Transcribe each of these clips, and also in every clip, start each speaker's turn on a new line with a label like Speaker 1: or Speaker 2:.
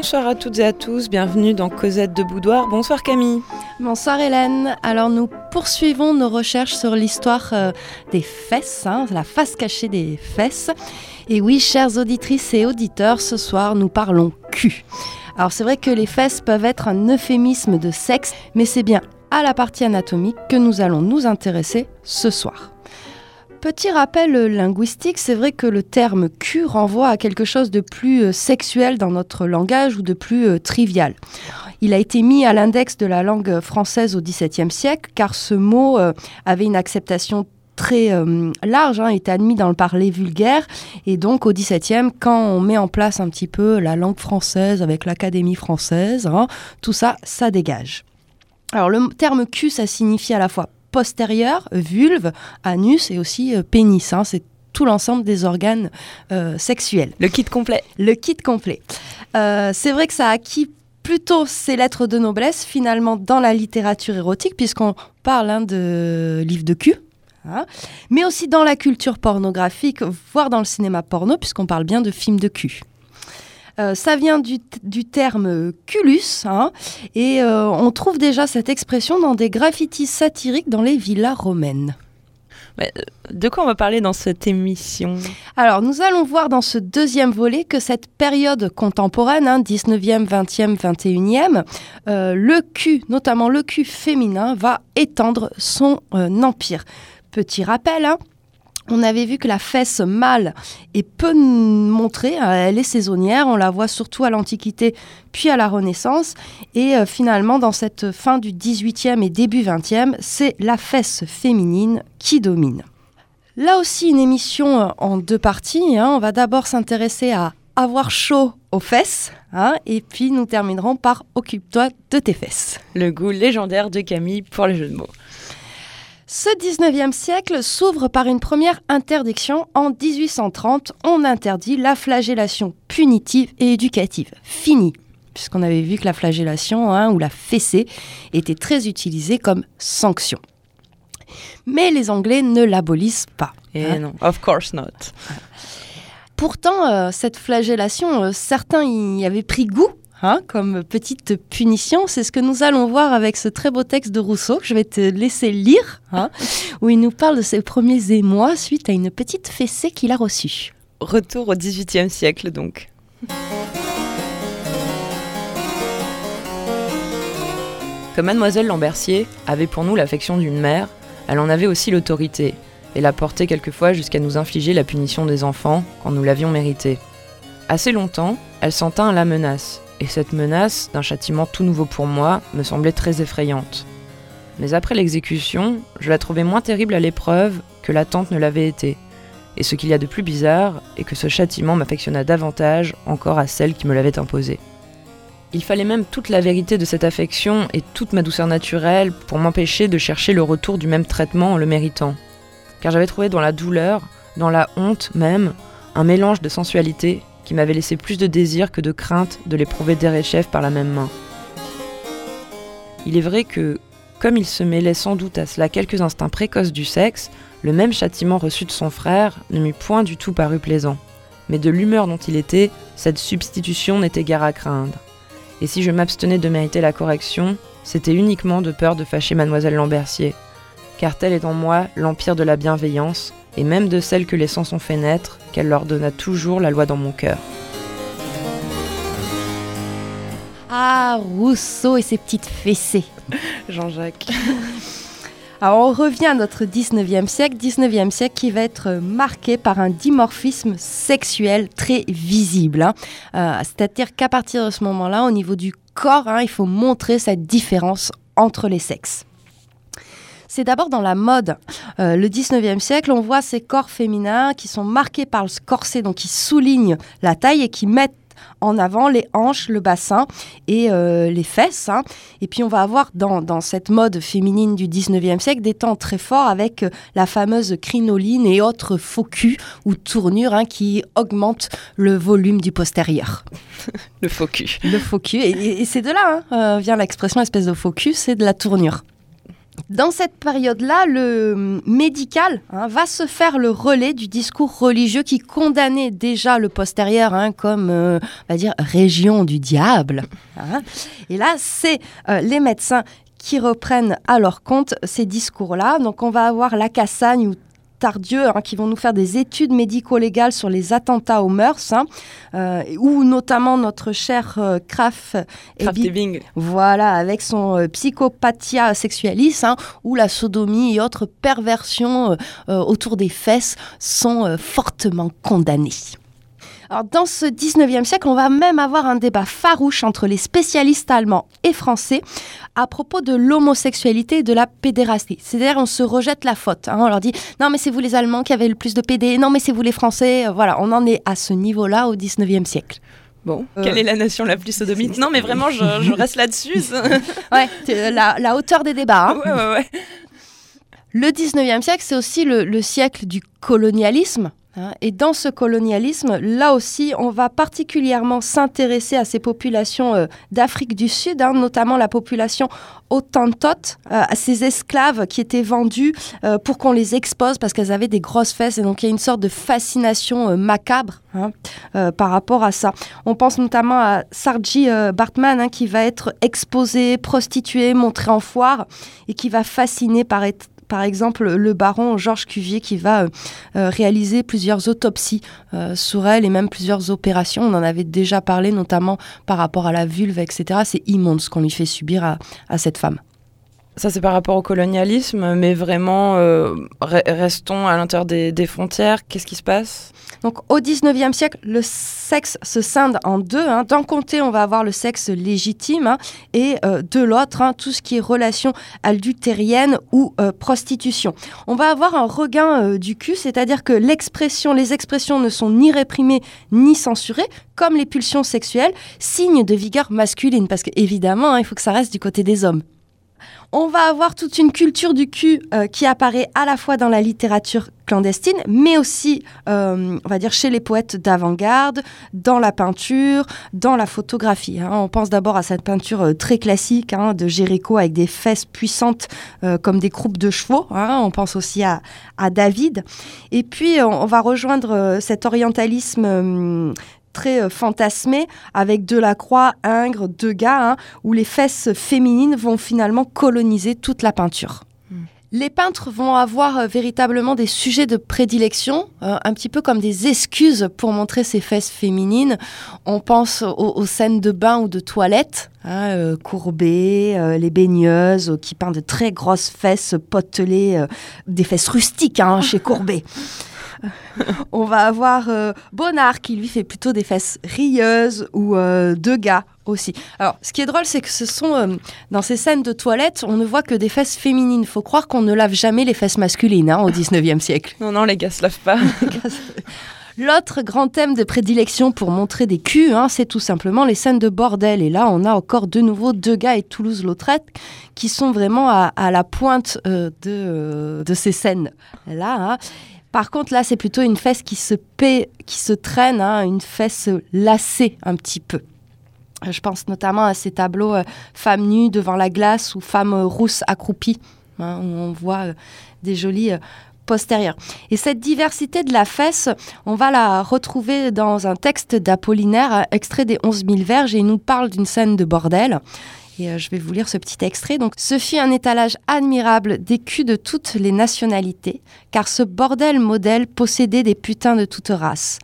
Speaker 1: Bonsoir à toutes et à tous, bienvenue dans Cosette de Boudoir. Bonsoir Camille.
Speaker 2: Bonsoir Hélène. Alors nous poursuivons nos recherches sur l'histoire euh, des fesses, hein, la face cachée des fesses. Et oui, chères auditrices et auditeurs, ce soir nous parlons cul. Alors c'est vrai que les fesses peuvent être un euphémisme de sexe, mais c'est bien à la partie anatomique que nous allons nous intéresser ce soir. Petit rappel linguistique, c'est vrai que le terme cul renvoie à quelque chose de plus euh, sexuel dans notre langage ou de plus euh, trivial. Il a été mis à l'index de la langue française au XVIIe siècle car ce mot euh, avait une acceptation très large, hein, était admis dans le parler vulgaire. Et donc au XVIIe, quand on met en place un petit peu la langue française avec l'Académie française, hein, tout ça, ça dégage. Alors le terme cul, ça signifie à la fois postérieur, vulve, anus et aussi euh, pénis. Hein. c'est tout l'ensemble des organes euh, sexuels.
Speaker 1: Le kit complet.
Speaker 2: Le kit complet. Euh, c'est vrai que ça a acquis plutôt ses lettres de noblesse finalement dans la littérature érotique puisqu'on parle hein, de livres de cul. Hein, mais aussi dans la culture pornographique, voire dans le cinéma porno, puisqu'on parle bien de films de cul. Euh, ça vient du, terme culus, hein, et euh, on trouve déjà cette expression dans des graffitis satiriques dans les villas romaines.
Speaker 1: Euh, de quoi on va parler dans cette émission?
Speaker 2: Alors, nous allons voir dans ce deuxième volet que cette période contemporaine, 19e, 20e, 21e, le cul, notamment le cul féminin, va étendre son empire. Petit rappel, hein, on avait vu que la fesse mâle est peu montrée, hein, elle est saisonnière, on la voit surtout à l'Antiquité puis à la Renaissance, et euh, finalement dans cette fin du 18e et début 20e, c'est la fesse féminine qui domine. Là aussi une émission euh, en deux parties, hein. on va d'abord s'intéresser à avoir chaud aux fesses, hein, et puis nous terminerons par Occupe-toi de tes fesses.
Speaker 1: Le goût légendaire de Camille pour les jeux de mots.
Speaker 2: Ce 19e siècle s'ouvre par une première interdiction. En 1830, on interdit la flagellation punitive et éducative. Fini puisqu'on avait vu que la flagellation hein, ou la fessée était très utilisée comme sanction. Mais les Anglais ne l'abolissent pas.
Speaker 1: Et hein. non, of course not.
Speaker 2: Pourtant, euh, cette flagellation, euh, certains y avaient pris goût Hein, comme petite punition. C'est ce que nous allons voir avec ce très beau texte de Rousseau que je vais te laisser lire, hein, où il nous parle de ses premiers émois suite à une petite fessée qu'il a reçue.
Speaker 1: Retour au XVIIIe siècle donc. Comme mademoiselle Lambercier avait pour nous l'affection d'une mère, elle en avait aussi l'autorité, et la portait quelquefois jusqu'à nous infliger la punition des enfants quand nous l'avions mérité. Assez longtemps, elle s'en tint à la menace, et cette menace d'un châtiment tout nouveau pour moi me semblait très effrayante. Mais après l'exécution, je la trouvais moins terrible à l'épreuve que l'attente ne l'avait été. Et ce qu'il y a de plus bizarre est que ce châtiment m'affectionna davantage encore à celle qui me l'avait imposé. Il fallait même toute la vérité de cette affection et toute ma douceur naturelle pour m'empêcher de chercher le retour du même traitement en le méritant. Car j'avais trouvé dans la douleur, dans la honte même, un mélange de sensualité qui m'avait laissé plus de désir que de crainte de l'éprouver chef par la même main. Il est vrai que, comme il se mêlait sans doute à cela quelques instincts précoces du sexe, le même châtiment reçu de son frère ne m'eût point du tout paru plaisant. Mais de l'humeur dont il était, cette substitution n'était guère à craindre. Et si je m'abstenais de mériter la correction, c'était uniquement de peur de fâcher mademoiselle Lambercier, car tel est en moi l'empire de la bienveillance, et même de celles que les sens ont fait naître, qu'elle leur donna toujours la loi dans mon cœur.
Speaker 2: Ah, Rousseau et ses petites fessées.
Speaker 1: Jean-Jacques.
Speaker 2: Alors on revient à notre 19e siècle, 19e siècle qui va être marqué par un dimorphisme sexuel très visible. Hein. Euh, c'est-à-dire qu'à partir de ce moment-là, au niveau du corps, hein, il faut montrer cette différence entre les sexes. C'est d'abord dans la mode. Euh, le 19e siècle, on voit ces corps féminins qui sont marqués par le corset, donc qui soulignent la taille et qui mettent en avant les hanches, le bassin et euh, les fesses. Hein. Et puis on va avoir dans, cette mode féminine du 19e siècle des temps très forts avec euh, la fameuse crinoline et autres faux culs ou tournures hein, qui augmentent le volume du postérieur.
Speaker 1: le faux cul.
Speaker 2: Le faux cul. Et, c'est de là hein, vient l'expression espèce de faux cul, c'est de la tournure Dans cette période-là, le médical hein, va se faire le relais du discours religieux qui condamnait déjà le postérieur hein, comme, euh, on va dire, région du diable. Hein. Et là, c'est euh, les médecins qui reprennent à leur compte ces discours-là. Donc on va avoir la Cassagne ou Tardieu, hein, qui vont nous faire des études médico-légales sur les attentats aux mœurs, hein, euh, où notamment notre cher euh, Kraft, voilà, avec son euh, psychopathia sexualis, hein, où la sodomie et autres perversions autour des fesses sont fortement condamnées. Alors, dans ce 19e siècle, on va même avoir un débat farouche entre les spécialistes allemands et français à propos de l'homosexualité et de la pédérastie. C'est-à-dire, on se rejette la faute. Hein. On leur dit non, mais c'est vous les Allemands qui avez le plus de pédés, non, mais c'est vous les Français. Voilà, on en est à ce niveau-là au 19e siècle.
Speaker 1: Bon, euh. quelle est la nation la plus sodomite Non, mais vraiment, je, reste là-dessus.
Speaker 2: ouais, la, la, hauteur des débats.
Speaker 1: Hein. Ouais, ouais, ouais.
Speaker 2: Le 19e siècle, c'est aussi le, siècle du colonialisme. Hein. Et dans ce colonialisme, là aussi, on va particulièrement s'intéresser à ces populations euh, d'Afrique du Sud, hein, notamment la population Autantote, euh, à ces esclaves qui étaient vendus euh, pour qu'on les expose parce qu'elles avaient des grosses fesses. Et donc, il y a une sorte de fascination macabre hein, par rapport à ça. On pense notamment à Sarji Bartman, qui va être exposé, prostitué, montré en foire et qui va fasciner par être par exemple le baron Georges Cuvier qui va euh, euh, réaliser plusieurs autopsies euh, sur elle et même plusieurs opérations. On en avait déjà parlé, notamment par rapport à la vulve, etc. C'est immonde ce qu'on lui fait subir à cette femme.
Speaker 1: Ça, c'est par rapport au colonialisme, mais vraiment, euh, restons à l'intérieur des, frontières. Qu'est-ce qui se passe?
Speaker 2: Donc, au 19e siècle, le sexe se scinde en deux. Hein. D'un côté, on va avoir le sexe légitime, hein, et euh, de l'autre, hein, tout ce qui est relation adultérienne ou euh, prostitution. On va avoir un regain du cul, c'est-à-dire que l'expression, les expressions ne sont ni réprimées ni censurées, comme les pulsions sexuelles, signe de vigueur masculine, parce qu'évidemment, il faut que ça reste du côté des hommes. On va avoir toute une culture du cul euh, qui apparaît à la fois dans la littérature clandestine, mais aussi, euh, on va dire, chez les poètes d'avant-garde, dans la peinture, dans la photographie. Hein. On pense d'abord à cette peinture euh, très classique hein, de Géricault avec des fesses puissantes comme des croupes de chevaux. Hein. On pense aussi à, David. Et puis, on, va rejoindre cet orientalisme très euh, fantasmé avec Delacroix, Ingres, Degas, hein, où les fesses féminines vont finalement coloniser toute la peinture. Hmm. Les peintres vont avoir euh, véritablement des sujets de prédilection, euh, un petit peu comme des excuses pour montrer ces fesses féminines. On pense aux, scènes de bain ou de toilette, hein, courbées, les baigneuses qui peignent de très grosses fesses potelées, des fesses rustiques hein, chez Courbet. on va avoir euh, Bonnard qui lui fait plutôt des fesses rieuses ou euh, Degas aussi. Alors, ce qui est drôle, c'est que ce sont euh, dans ces scènes de toilettes, on ne voit que des fesses féminines. Faut croire qu'on ne lave jamais les fesses masculines hein, au 19e siècle.
Speaker 1: Non, non, les gars se lavent pas.
Speaker 2: L'autre grand thème de prédilection pour montrer des culs, hein, c'est tout simplement les scènes de bordel. Et là, on a encore de nouveau Degas et Toulouse-Lautrec qui sont vraiment à, la pointe de, de, ces scènes-là. Hein. Par contre, là, c'est plutôt une fesse qui se paie, qui se traîne, hein, une fesse lacée un petit peu. Euh, je pense notamment à ces tableaux euh, femmes nues devant la glace ou femmes euh, rousses accroupies, hein, où on voit des jolies postérieures. Et cette diversité de la fesse, on va la retrouver dans un texte d'Apollinaire, extrait des 11 000 verges, et il nous parle d'une scène de bordel. Et euh, je vais vous lire ce petit extrait. Donc, ce fut un étalage admirable des culs de toutes les nationalités, car ce bordel modèle possédait des putains de toute race.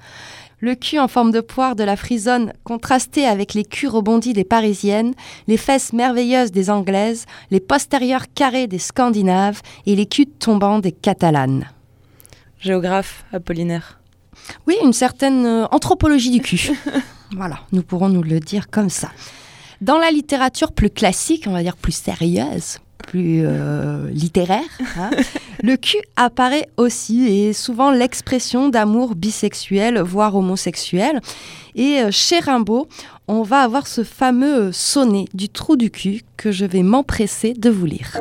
Speaker 2: Le cul en forme de poire de la frisonne contrasté avec les culs rebondis des parisiennes, les fesses merveilleuses des anglaises, les postérieurs carrés des scandinaves et les culs tombants des catalanes.
Speaker 1: Géographe Apollinaire.
Speaker 2: Oui, une certaine euh, anthropologie du cul. voilà, nous pourrons nous le dire comme ça. Dans la littérature plus classique, on va dire plus sérieuse, plus euh, littéraire, hein, le cul apparaît aussi et souvent l'expression d'amour bisexuel, voire homosexuel. Et euh, chez Rimbaud, on va avoir ce fameux sonnet du trou du cul que je vais m'empresser de vous lire.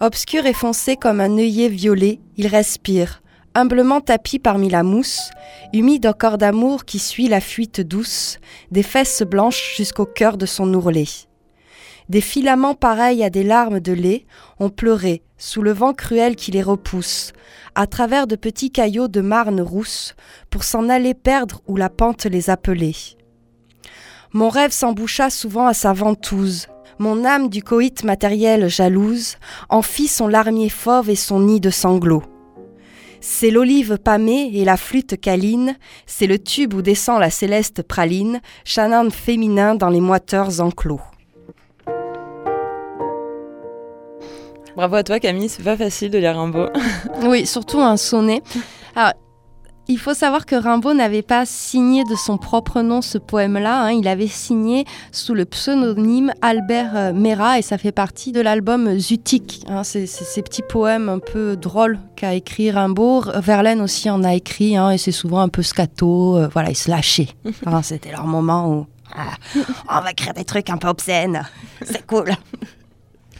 Speaker 2: Obscur et foncé comme un œillet violet, il respire, humblement tapis parmi la mousse, humide corps d'amour qui suit la fuite douce, des fesses blanches jusqu'au cœur de son ourlet. Des filaments pareils à des larmes de lait ont pleuré sous le vent cruel qui les repousse, à travers de petits caillots de marne rousse, pour s'en aller perdre où la pente les appelait. Mon rêve s'emboucha souvent à sa ventouse. Mon âme du coït matériel jalouse en fit son larmier fauve et son nid de sanglots. C'est l'olive pâmée et la flûte câline, c'est le tube où descend la céleste praline, chanant féminin dans les moiteurs enclos.
Speaker 1: Bravo à toi Camille, c'est pas facile de lire Rimbaud.
Speaker 2: oui, surtout un sonnet. Alors, il faut savoir que Rimbaud n'avait pas signé de son propre nom ce poème-là. Hein. Il avait signé sous le pseudonyme Albert euh, Mera et ça fait partie de l'album Zutik. Hein. C'est ces petits poèmes un peu drôles qu'a écrit Rimbaud. Verlaine aussi en a écrit hein, et c'est souvent un peu scato. Euh, voilà, ils se lâchaient. C'était leur moment où ah, on va créer des trucs un peu obscènes. C'est cool.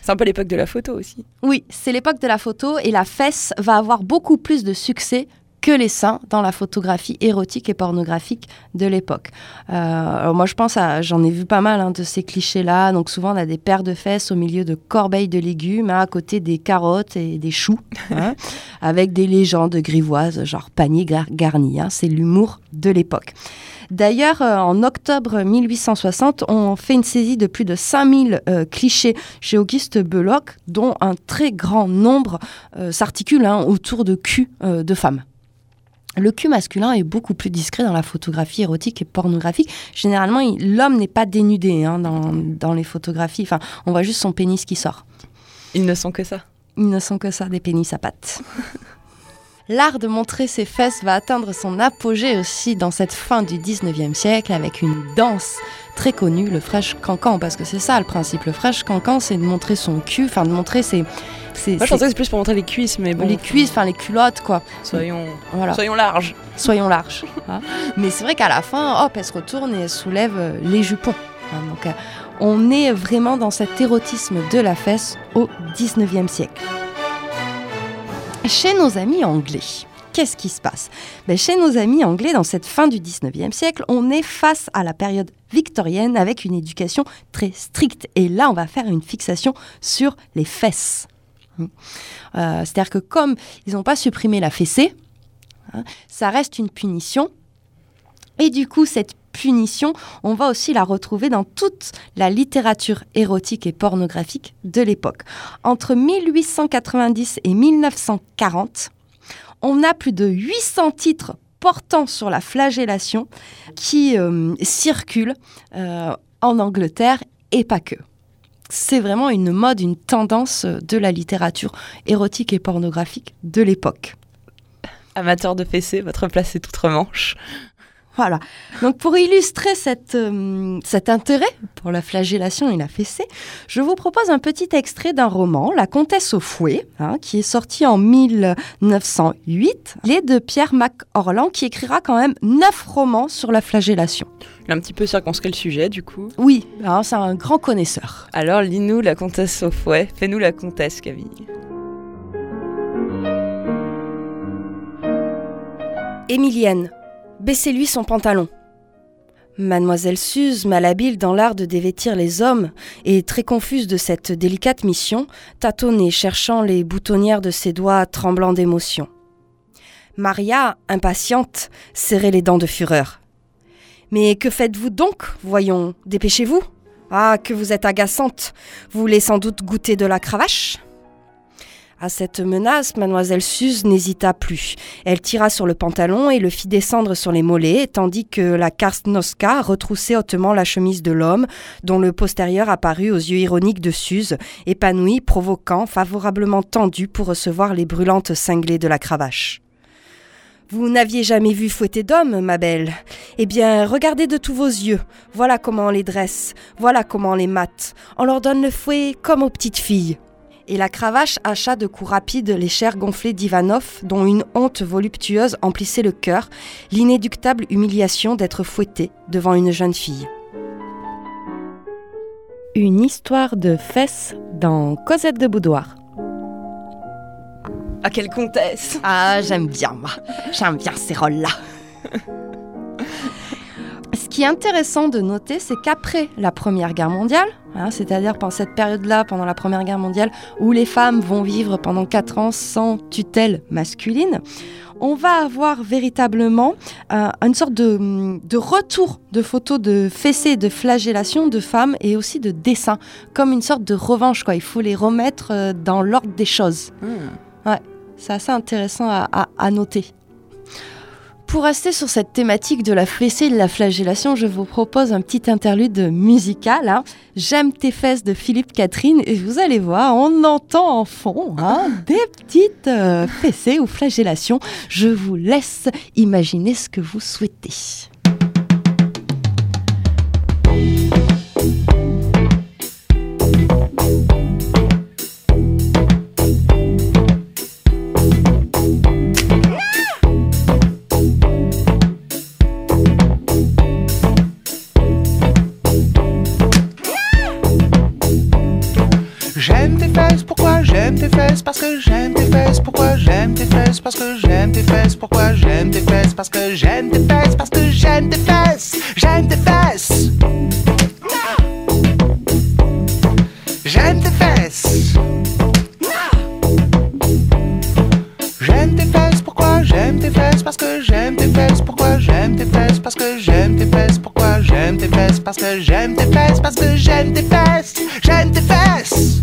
Speaker 1: C'est un peu l'époque de la photo aussi.
Speaker 2: Oui, c'est l'époque de la photo et la fesse va avoir beaucoup plus de succès que les seins dans la photographie érotique et pornographique de l'époque. Euh, moi, je pense à, j'en ai vu pas mal hein, de ces clichés-là. Donc, souvent, on a des paires de fesses au milieu de corbeilles de légumes, hein, à côté des carottes et des choux, hein, avec des légendes grivoises, genre panier garni. C'est l'humour de l'époque. D'ailleurs, euh, en octobre 1860, on fait une saisie de plus de 5000 euh, clichés chez Auguste Belloc, dont un très grand nombre euh, s'articule hein, autour de cul de femmes. Le cul masculin est beaucoup plus discret dans la photographie érotique et pornographique. Généralement, l'homme n'est pas dénudé hein, dans, dans, les photographies. Enfin, on voit juste son pénis qui sort.
Speaker 1: Ils ne sont que ça.
Speaker 2: Ils ne sont que ça, des pénis à pattes. L'art de montrer ses fesses va atteindre son apogée aussi dans cette fin du 19e siècle avec une danse très connue, le fresh cancan, parce que c'est ça le principe. Le fresh cancan, c'est de montrer son cul, enfin de montrer ses. Moi,
Speaker 1: je pensais que c'est plus pour montrer les cuisses, mais bon.
Speaker 2: Les cuisses, enfin les culottes, quoi.
Speaker 1: Soyons, voilà. soyons larges.
Speaker 2: Soyons larges. Hein. Mais c'est vrai qu'à la fin, hop, elle se retourne et elle soulève euh, les jupons. Hein. donc, euh, on est vraiment dans cet érotisme de la fesse au 19e siècle. Chez nos amis anglais, qu'est-ce qui se passe? Ben, Chez nos amis anglais, dans cette fin du 19e siècle, on est face à la période victorienne avec une éducation très stricte. Et là, on va faire une fixation sur les fesses. Euh, c'est-à-dire que comme ils n'ont pas supprimé la fessée, hein, ça reste une punition. Et du coup, cette on va aussi la retrouver dans toute la littérature érotique et pornographique de l'époque. Entre 1890 et 1940, on a plus de 800 titres portant sur la flagellation qui euh, circulent euh, en Angleterre et pas que. C'est vraiment une mode, une tendance de la littérature érotique et pornographique de l'époque.
Speaker 1: Amateur de votre place est outre-Manche.
Speaker 2: Voilà. Donc pour illustrer cette, euh, cet intérêt pour la flagellation et la fessée, je vous propose un petit extrait d'un roman, La Comtesse au fouet, hein, qui est sorti en 1908. Il est de Pierre Mac-Orlan, qui écrira quand même neuf romans sur la flagellation.
Speaker 1: Il a un petit peu circonscrit le sujet, du coup.
Speaker 2: Oui, c'est un grand connaisseur.
Speaker 1: Alors lis-nous La Comtesse au fouet. Fais-nous la Comtesse, Camille.
Speaker 2: Émilienne, Baissez-lui son pantalon. Mademoiselle Suze, malhabile dans l'art de dévêtir les hommes et très confuse de cette délicate mission, tâtonnait, cherchant les boutonnières de ses doigts tremblants d'émotion. Maria, impatiente, serrait les dents de fureur. Mais que faites-vous donc Voyons, dépêchez-vous? Ah, que vous êtes agaçante. Vous voulez sans doute goûter de la cravache? À cette menace, mademoiselle Suze n'hésita plus. Elle tira sur le pantalon et le fit descendre sur les mollets, tandis que la Karsnoska retroussait hautement la chemise de l'homme, dont le postérieur apparut aux yeux ironiques de Suze, épanoui, provoquant, favorablement tendu pour recevoir les brûlantes cinglées de la cravache. Vous n'aviez jamais vu fouetter d'hommes, ma belle Eh bien, regardez de tous vos yeux. Voilà comment on les dresse, voilà comment on les mate. On leur donne le fouet comme aux petites filles et la cravache hacha de coups rapides les chairs gonflées d'Ivanov, dont une honte voluptueuse emplissait le cœur, l'inéductable humiliation d'être fouetté devant une jeune fille. Une histoire de fesses dans Cosette de Boudoir.
Speaker 1: Ah, quelle comtesse
Speaker 2: Ah, j'aime bien, moi. J'aime bien ces rôles-là. qui est intéressant de noter, c'est qu'après la Première Guerre mondiale, hein, c'est-à-dire pendant cette période-là, pendant la Première Guerre mondiale, où les femmes vont vivre pendant 4 ans sans tutelle masculine, on va avoir véritablement euh, une sorte de, retour de photos de fessées de flagellation de femmes et aussi de dessins, comme une sorte de revanche. Quoi. Il faut les remettre euh, dans l'ordre des choses. Ouais, c'est assez intéressant à noter. Pour rester sur cette thématique de la fessée et de la flagellation, je vous propose un petit interlude musical. Hein. J'aime tes fesses de Philippe Catherine et vous allez voir, on entend en fond hein, des petites euh, fessées ou flagellations. Je vous laisse imaginer ce que vous souhaitez.
Speaker 3: Parce que j'aime tes fesses. Pourquoi j'aime tes fesses Parce que j'aime tes fesses. Pourquoi j'aime tes fesses Parce que j'aime tes fesses. Parce que j'aime tes fesses. J'aime tes fesses. J'aime tes fesses. J'aime tes fesses. Pourquoi j'aime tes fesses Parce que j'aime tes fesses. Pourquoi j'aime tes fesses Parce que j'aime tes fesses. Pourquoi j'aime tes fesses Parce que j'aime tes fesses. Parce que j'aime tes fesses. J'aime tes fesses.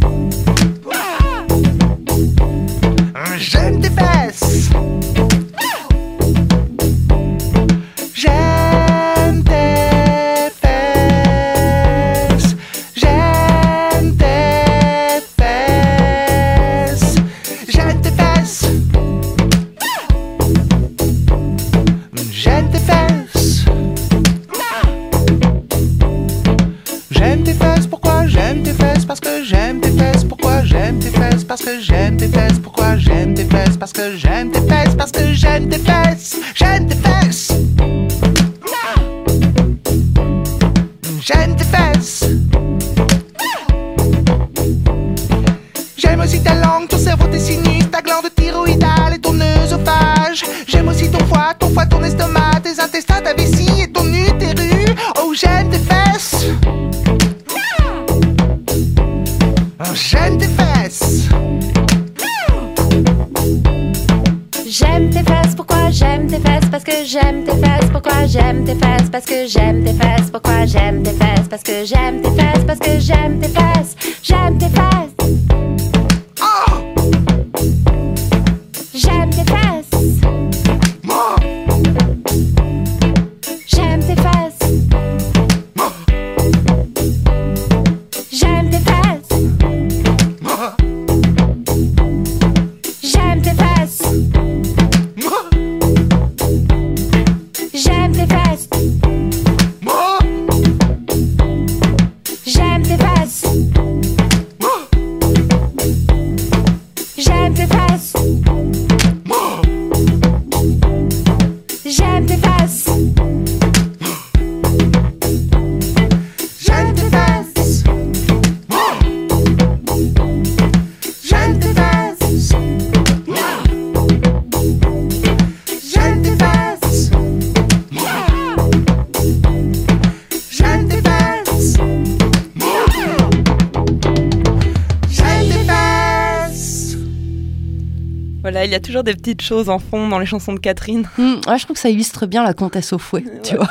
Speaker 1: Y a toujours des petites choses en fond dans les chansons de Catherine.
Speaker 2: Ouais, je trouve que ça illustre bien la comtesse au fouet, tu vois.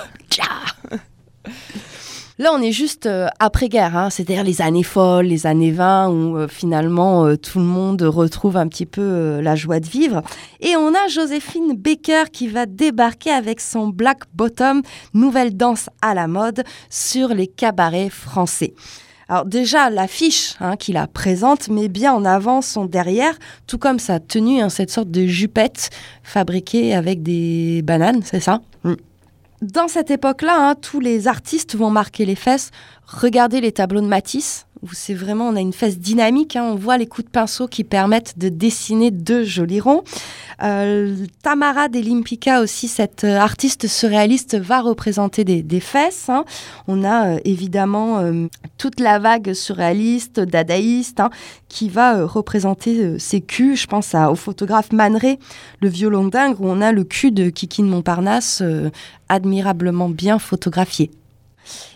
Speaker 2: Là, on est juste euh, après-guerre, hein, c'est-à-dire les années folles, les années 20, où euh, finalement euh, tout le monde retrouve un petit peu la joie de vivre. Et on a Joséphine Baker qui va débarquer avec son Black Bottom, nouvelle danse à la mode, sur les cabarets français. Alors déjà, l'affiche hein, qui la présente met bien en avant son derrière, tout comme sa tenue, hein, cette sorte de jupette fabriquée avec des bananes, c'est ça? Mm. Dans cette époque-là, hein, tous les artistes vont marquer les fesses. Regardez les tableaux de Matisse, où c'est vraiment, on a une fesse dynamique, hein, on voit les coups de pinceau qui permettent de dessiner deux jolis ronds. Euh, Tamara Delimpika aussi, cette euh, artiste surréaliste, va représenter des, fesses. hein. On a euh, évidemment euh, toute la vague surréaliste, dadaïste, hein, qui va représenter ses culs. Je pense à- au photographe Man Ray, le violon dingue, où on a le cul de Kiki de Montparnasse admirablement bien photographié.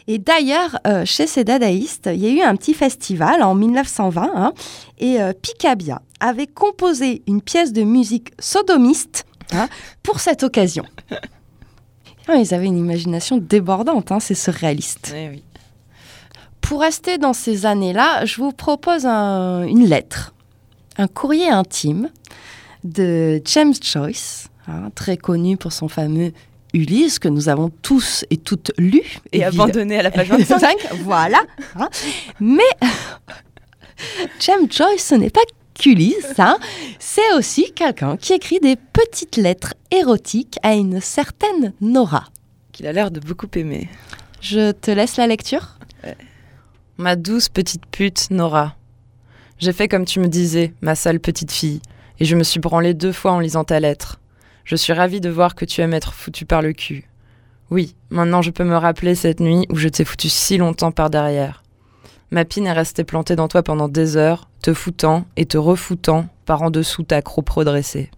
Speaker 2: Et d'ailleurs, euh, chez ces dadaïstes, il y a eu un petit festival en 1920 hein, et euh, Picabia avait composé une pièce de musique sodomiste hein, pour cette occasion. Ah, ils avaient une imagination débordante, hein, ces surréalistes.
Speaker 1: Eh oui.
Speaker 2: Pour rester dans ces années-là, je vous propose un- une lettre, un courrier intime de James Joyce, hein, très connu pour son fameux Ulysse que nous avons tous et toutes lu.
Speaker 1: Et
Speaker 2: évidemment.
Speaker 1: abandonné à la page 25.
Speaker 2: 25, voilà. hein. Mais James Joyce, ce n'est pas qu'Ulysse, hein. c'est aussi quelqu'un qui écrit des petites lettres érotiques à une certaine Nora.
Speaker 1: Qu'il a l'air de beaucoup aimer.
Speaker 2: Je te laisse la lecture
Speaker 1: Ma douce petite pute, Nora. J'ai fait comme tu me disais, ma sale petite fille, et je me suis branlée deux fois en lisant ta lettre. Je suis ravie de voir que tu aimes être foutu par le cul. Oui, maintenant je peux me rappeler cette nuit où je t'ai foutu si longtemps par derrière. Ma pine est restée plantée dans toi pendant des heures, te foutant et te refoutant par en dessous ta croupe redressée.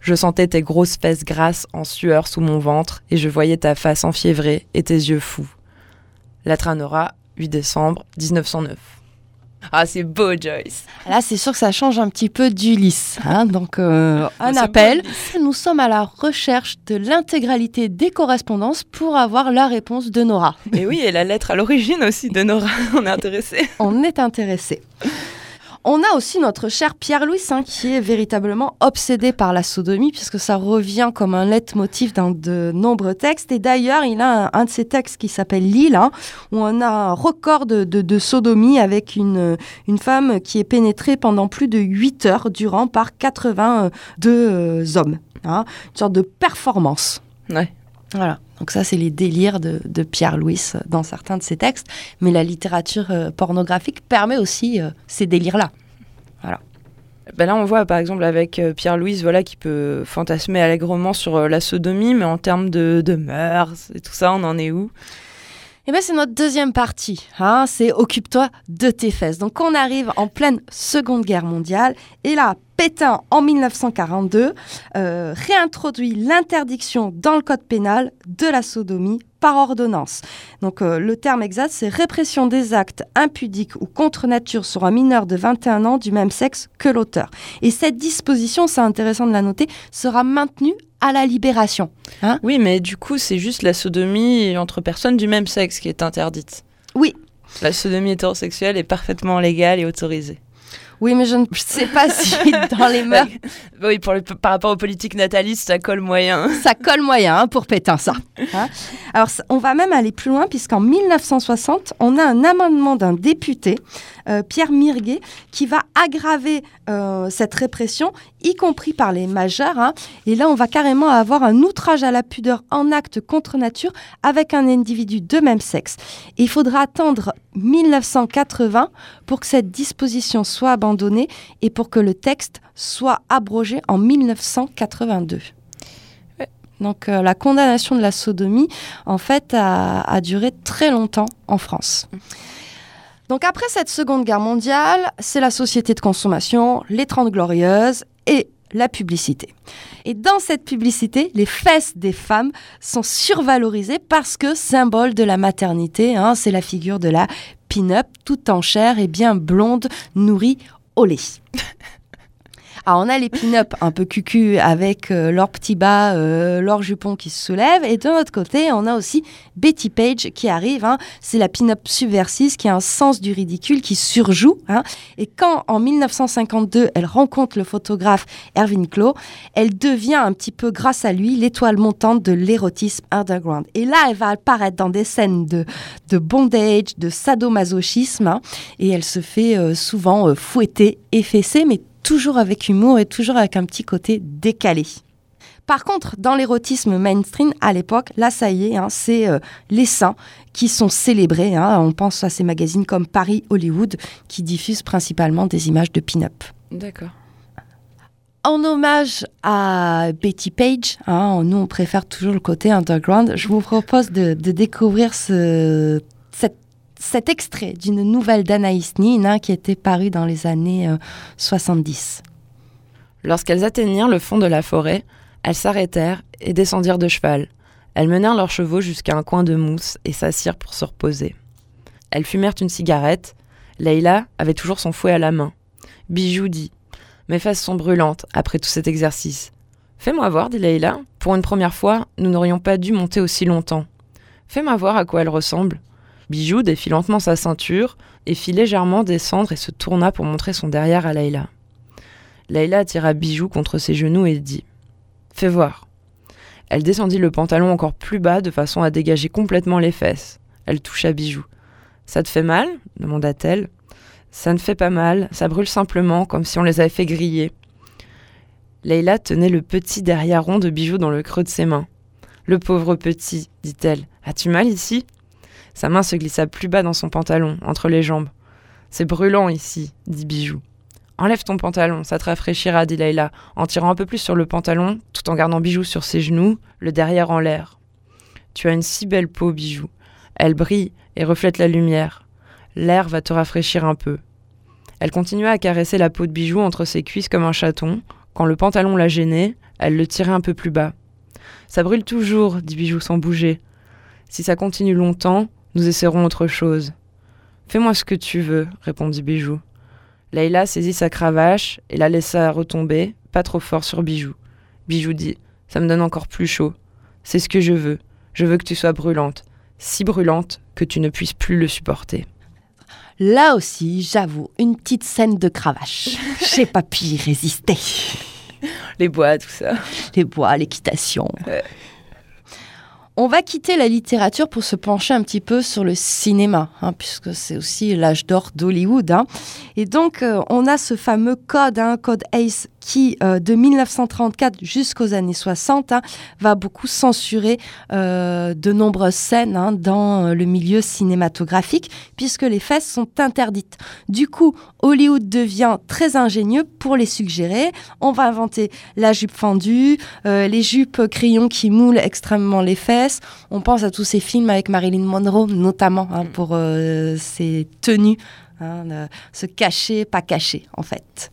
Speaker 1: Je sentais tes grosses fesses grasses en sueur sous mon ventre et je voyais ta face enfiévrée et tes yeux fous. Lettre à Nora, 8 décembre 1909. Ah, c'est beau, Joyce.
Speaker 2: Là, c'est sûr que ça change un petit peu d'Ulysse. hein. Donc, euh, un appel. Nous sommes à la recherche de l'intégralité des correspondances pour avoir la réponse de Nora.
Speaker 1: Et oui, et la lettre à l'origine aussi de Nora, on est intéressé.
Speaker 2: On est intéressé. On a aussi notre cher Pierre-Louis qui est véritablement obsédé par la sodomie puisque ça revient comme un leitmotiv dans de nombreux textes. Et d'ailleurs, il a un, un de ses textes qui s'appelle L'île, hein, où on a un record de, de- de sodomie avec une, une femme qui est pénétrée pendant plus de 8 heures durant par 82 euh, hommes. hein. une sorte de performance.
Speaker 1: Ouais.
Speaker 2: Voilà. Donc ça, c'est les délires de, de Pierre Louis euh, dans certains de ses textes. Mais la littérature euh, pornographique permet aussi euh, ces délires-là.
Speaker 1: Ben là, on voit par exemple avec euh, Pierre-Louise, voilà, qui peut fantasmer allègrement sur la sodomie, mais en termes de, de mœurs et tout ça, on en est où?
Speaker 2: Et bien, c'est notre deuxième partie. hein, c'est Occupe-toi de tes fesses. Donc, on arrive en pleine Seconde Guerre mondiale. Et là, Pétain, en 1942, euh, réintroduit l'interdiction dans le code pénal de la sodomie par ordonnance. Donc, euh, le terme exact, c'est répression des actes impudiques ou contre nature sur un mineur de 21 ans du même sexe que l'auteur. Et cette disposition, c'est intéressant de la noter, sera maintenue à la libération.
Speaker 1: Oui, mais du coup, c'est juste la sodomie entre personnes du même sexe qui est interdite.
Speaker 2: Oui.
Speaker 1: La sodomie hétérosexuelle est parfaitement légale et autorisée.
Speaker 2: Oui, mais je ne sais pas si dans les mœurs,
Speaker 1: Oui, pour le- par rapport aux politiques natalistes, ça colle moyen.
Speaker 2: ça colle moyen hein, pour Pétain, ça. Hein Alors, on va même aller plus loin, puisqu'en 1960, on a un amendement d'un député, euh, Pierre Mirguet, qui va aggraver euh, cette répression, y compris par les majeurs. hein. Et là, on va carrément avoir un outrage à la pudeur en acte contre nature avec un individu de même sexe. Et il faudra attendre 1980 pour que cette disposition soit abandonnée et pour que le texte soit abrogé en 1982. Donc euh, la condamnation de la sodomie, en fait, a, a duré très longtemps en France. Donc après cette Seconde Guerre mondiale, c'est la société de consommation, les Trente Glorieuses et la publicité. Et dans cette publicité, les fesses des femmes sont survalorisées parce que symbole de la maternité, hein, c'est la figure de la pin-up, toute en chair et bien blonde, nourrie au. Alors on a les pin-up un peu cucu avec euh, leurs petits bas, euh, leurs jupons qui se soulèvent. Et de l'autre côté, on a aussi Betty Page qui arrive. hein. C'est la pin-up subversive qui a un sens du ridicule, qui surjoue. hein. Et quand en 1952, elle rencontre le photographe Erwin Klo, elle devient un petit peu, grâce à lui, l'étoile montante de l'érotisme underground. Et là, elle va apparaître dans des scènes de, bondage, de sadomasochisme. hein. et elle se fait euh, souvent euh, fouetter et fesser, mais toujours avec humour et toujours avec un petit côté décalé. Par contre, dans l'érotisme mainstream, à l'époque, là, ça y est, hein, c'est euh, les seins qui sont célébrés. hein. On pense à ces magazines comme Paris Hollywood qui diffusent principalement des images de pin-up.
Speaker 1: D'accord.
Speaker 2: En hommage à Betty Page, hein, nous on préfère toujours le côté underground, je vous propose de, de découvrir ce, cet, extrait d'une nouvelle d'Anaïs Nin hein, qui était parue dans les années euh, 70.
Speaker 1: Lorsqu'elles atteignirent le fond de la forêt, elles s'arrêtèrent et descendirent de cheval. Elles menèrent leurs chevaux jusqu'à un coin de mousse et s'assirent pour se reposer. Elles fumèrent une cigarette. Leïla avait toujours son fouet à la main. Bijou dit Mes fesses sont brûlantes après tout cet exercice. Fais-moi voir, dit Leïla. Pour une première fois, nous n'aurions pas dû monter aussi longtemps. Fais-moi voir à quoi elle ressemble. Bijou défit lentement sa ceinture et fit légèrement descendre et se tourna pour montrer son derrière à Leïla. Leïla attira Bijou contre ses genoux et dit Fais voir. Elle descendit le pantalon encore plus bas de façon à dégager complètement les fesses. Elle toucha Bijou. Ça te fait mal? demanda-t-elle. Ça ne fait pas mal, ça brûle simplement, comme si on les avait fait griller. Leïla tenait le petit derrière rond de Bijou dans le creux de ses mains. Le pauvre petit, dit-elle. As-tu mal ici? Sa main se glissa plus bas dans son pantalon, entre les jambes. C'est brûlant ici, dit Bijou. Enlève ton pantalon, ça te rafraîchira, dit Leïla, en tirant un peu plus sur le pantalon, tout en gardant Bijou sur ses genoux, le derrière en l'air. Tu as une si belle peau, Bijou. Elle brille et reflète la lumière. L'air va te rafraîchir un peu. Elle continua à caresser la peau de Bijou entre ses cuisses comme un chaton. Quand le pantalon la gênait, elle le tirait un peu plus bas. Ça brûle toujours, dit Bijou sans bouger. Si ça continue longtemps, nous essaierons autre chose. Fais-moi ce que tu veux, répondit Bijou. Leïla saisit sa cravache et la laissa retomber, pas trop fort sur Bijou. Bijou dit Ça me donne encore plus chaud. C'est ce que je veux. Je veux que tu sois brûlante. Si brûlante que tu ne puisses plus le supporter.
Speaker 2: Là aussi, j'avoue, une petite scène de cravache. J'ai pas pu y résister.
Speaker 1: Les bois, tout ça.
Speaker 2: Les bois, l'équitation.
Speaker 1: Ouais.
Speaker 2: On va quitter la littérature pour se pencher un petit peu sur le cinéma, hein, puisque c'est aussi l'âge d'or d'Hollywood. hein. Et donc, euh, on a ce fameux code, hein, code ACE, qui, euh, de 1934 jusqu'aux années 60, hein, va beaucoup censurer euh, de nombreuses scènes dans le milieu cinématographique, puisque les fesses sont interdites. Du coup, Hollywood devient très ingénieux pour les suggérer. On va inventer la jupe fendue, euh, les jupes crayons qui moulent extrêmement les fesses. On pense à tous ces films avec Marilyn Monroe, notamment, hein, pour euh, ses tenues, hein, se cacher, pas cacher, en fait.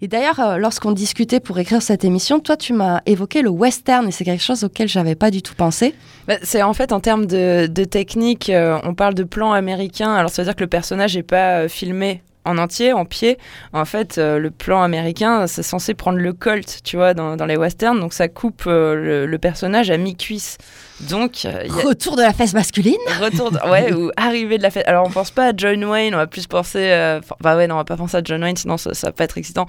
Speaker 2: Et d'ailleurs, euh, lorsqu'on discutait pour écrire cette émission, toi, tu m'as évoqué le western, et c'est quelque chose auquel j'avais pas du tout pensé.
Speaker 1: Bah, c'est en fait en termes de, technique, euh, on parle de plan américain. Alors ça veut dire que le personnage n'est pas filmé en entier, en pied. En fait, euh, le plan américain, c'est censé prendre le colt, tu vois, dans, dans les westerns. Donc ça coupe euh, le, le personnage à mi-cuisse. Donc, euh, il y a
Speaker 2: Retour de la fesse masculine?
Speaker 1: Retour, de- ouais, ou arrivée de la fête. Alors on pense pas à John Wayne, on va plus penser, enfin, bah ouais, non, on va pas penser à John Wayne, sinon ça, ça va pas être excitant.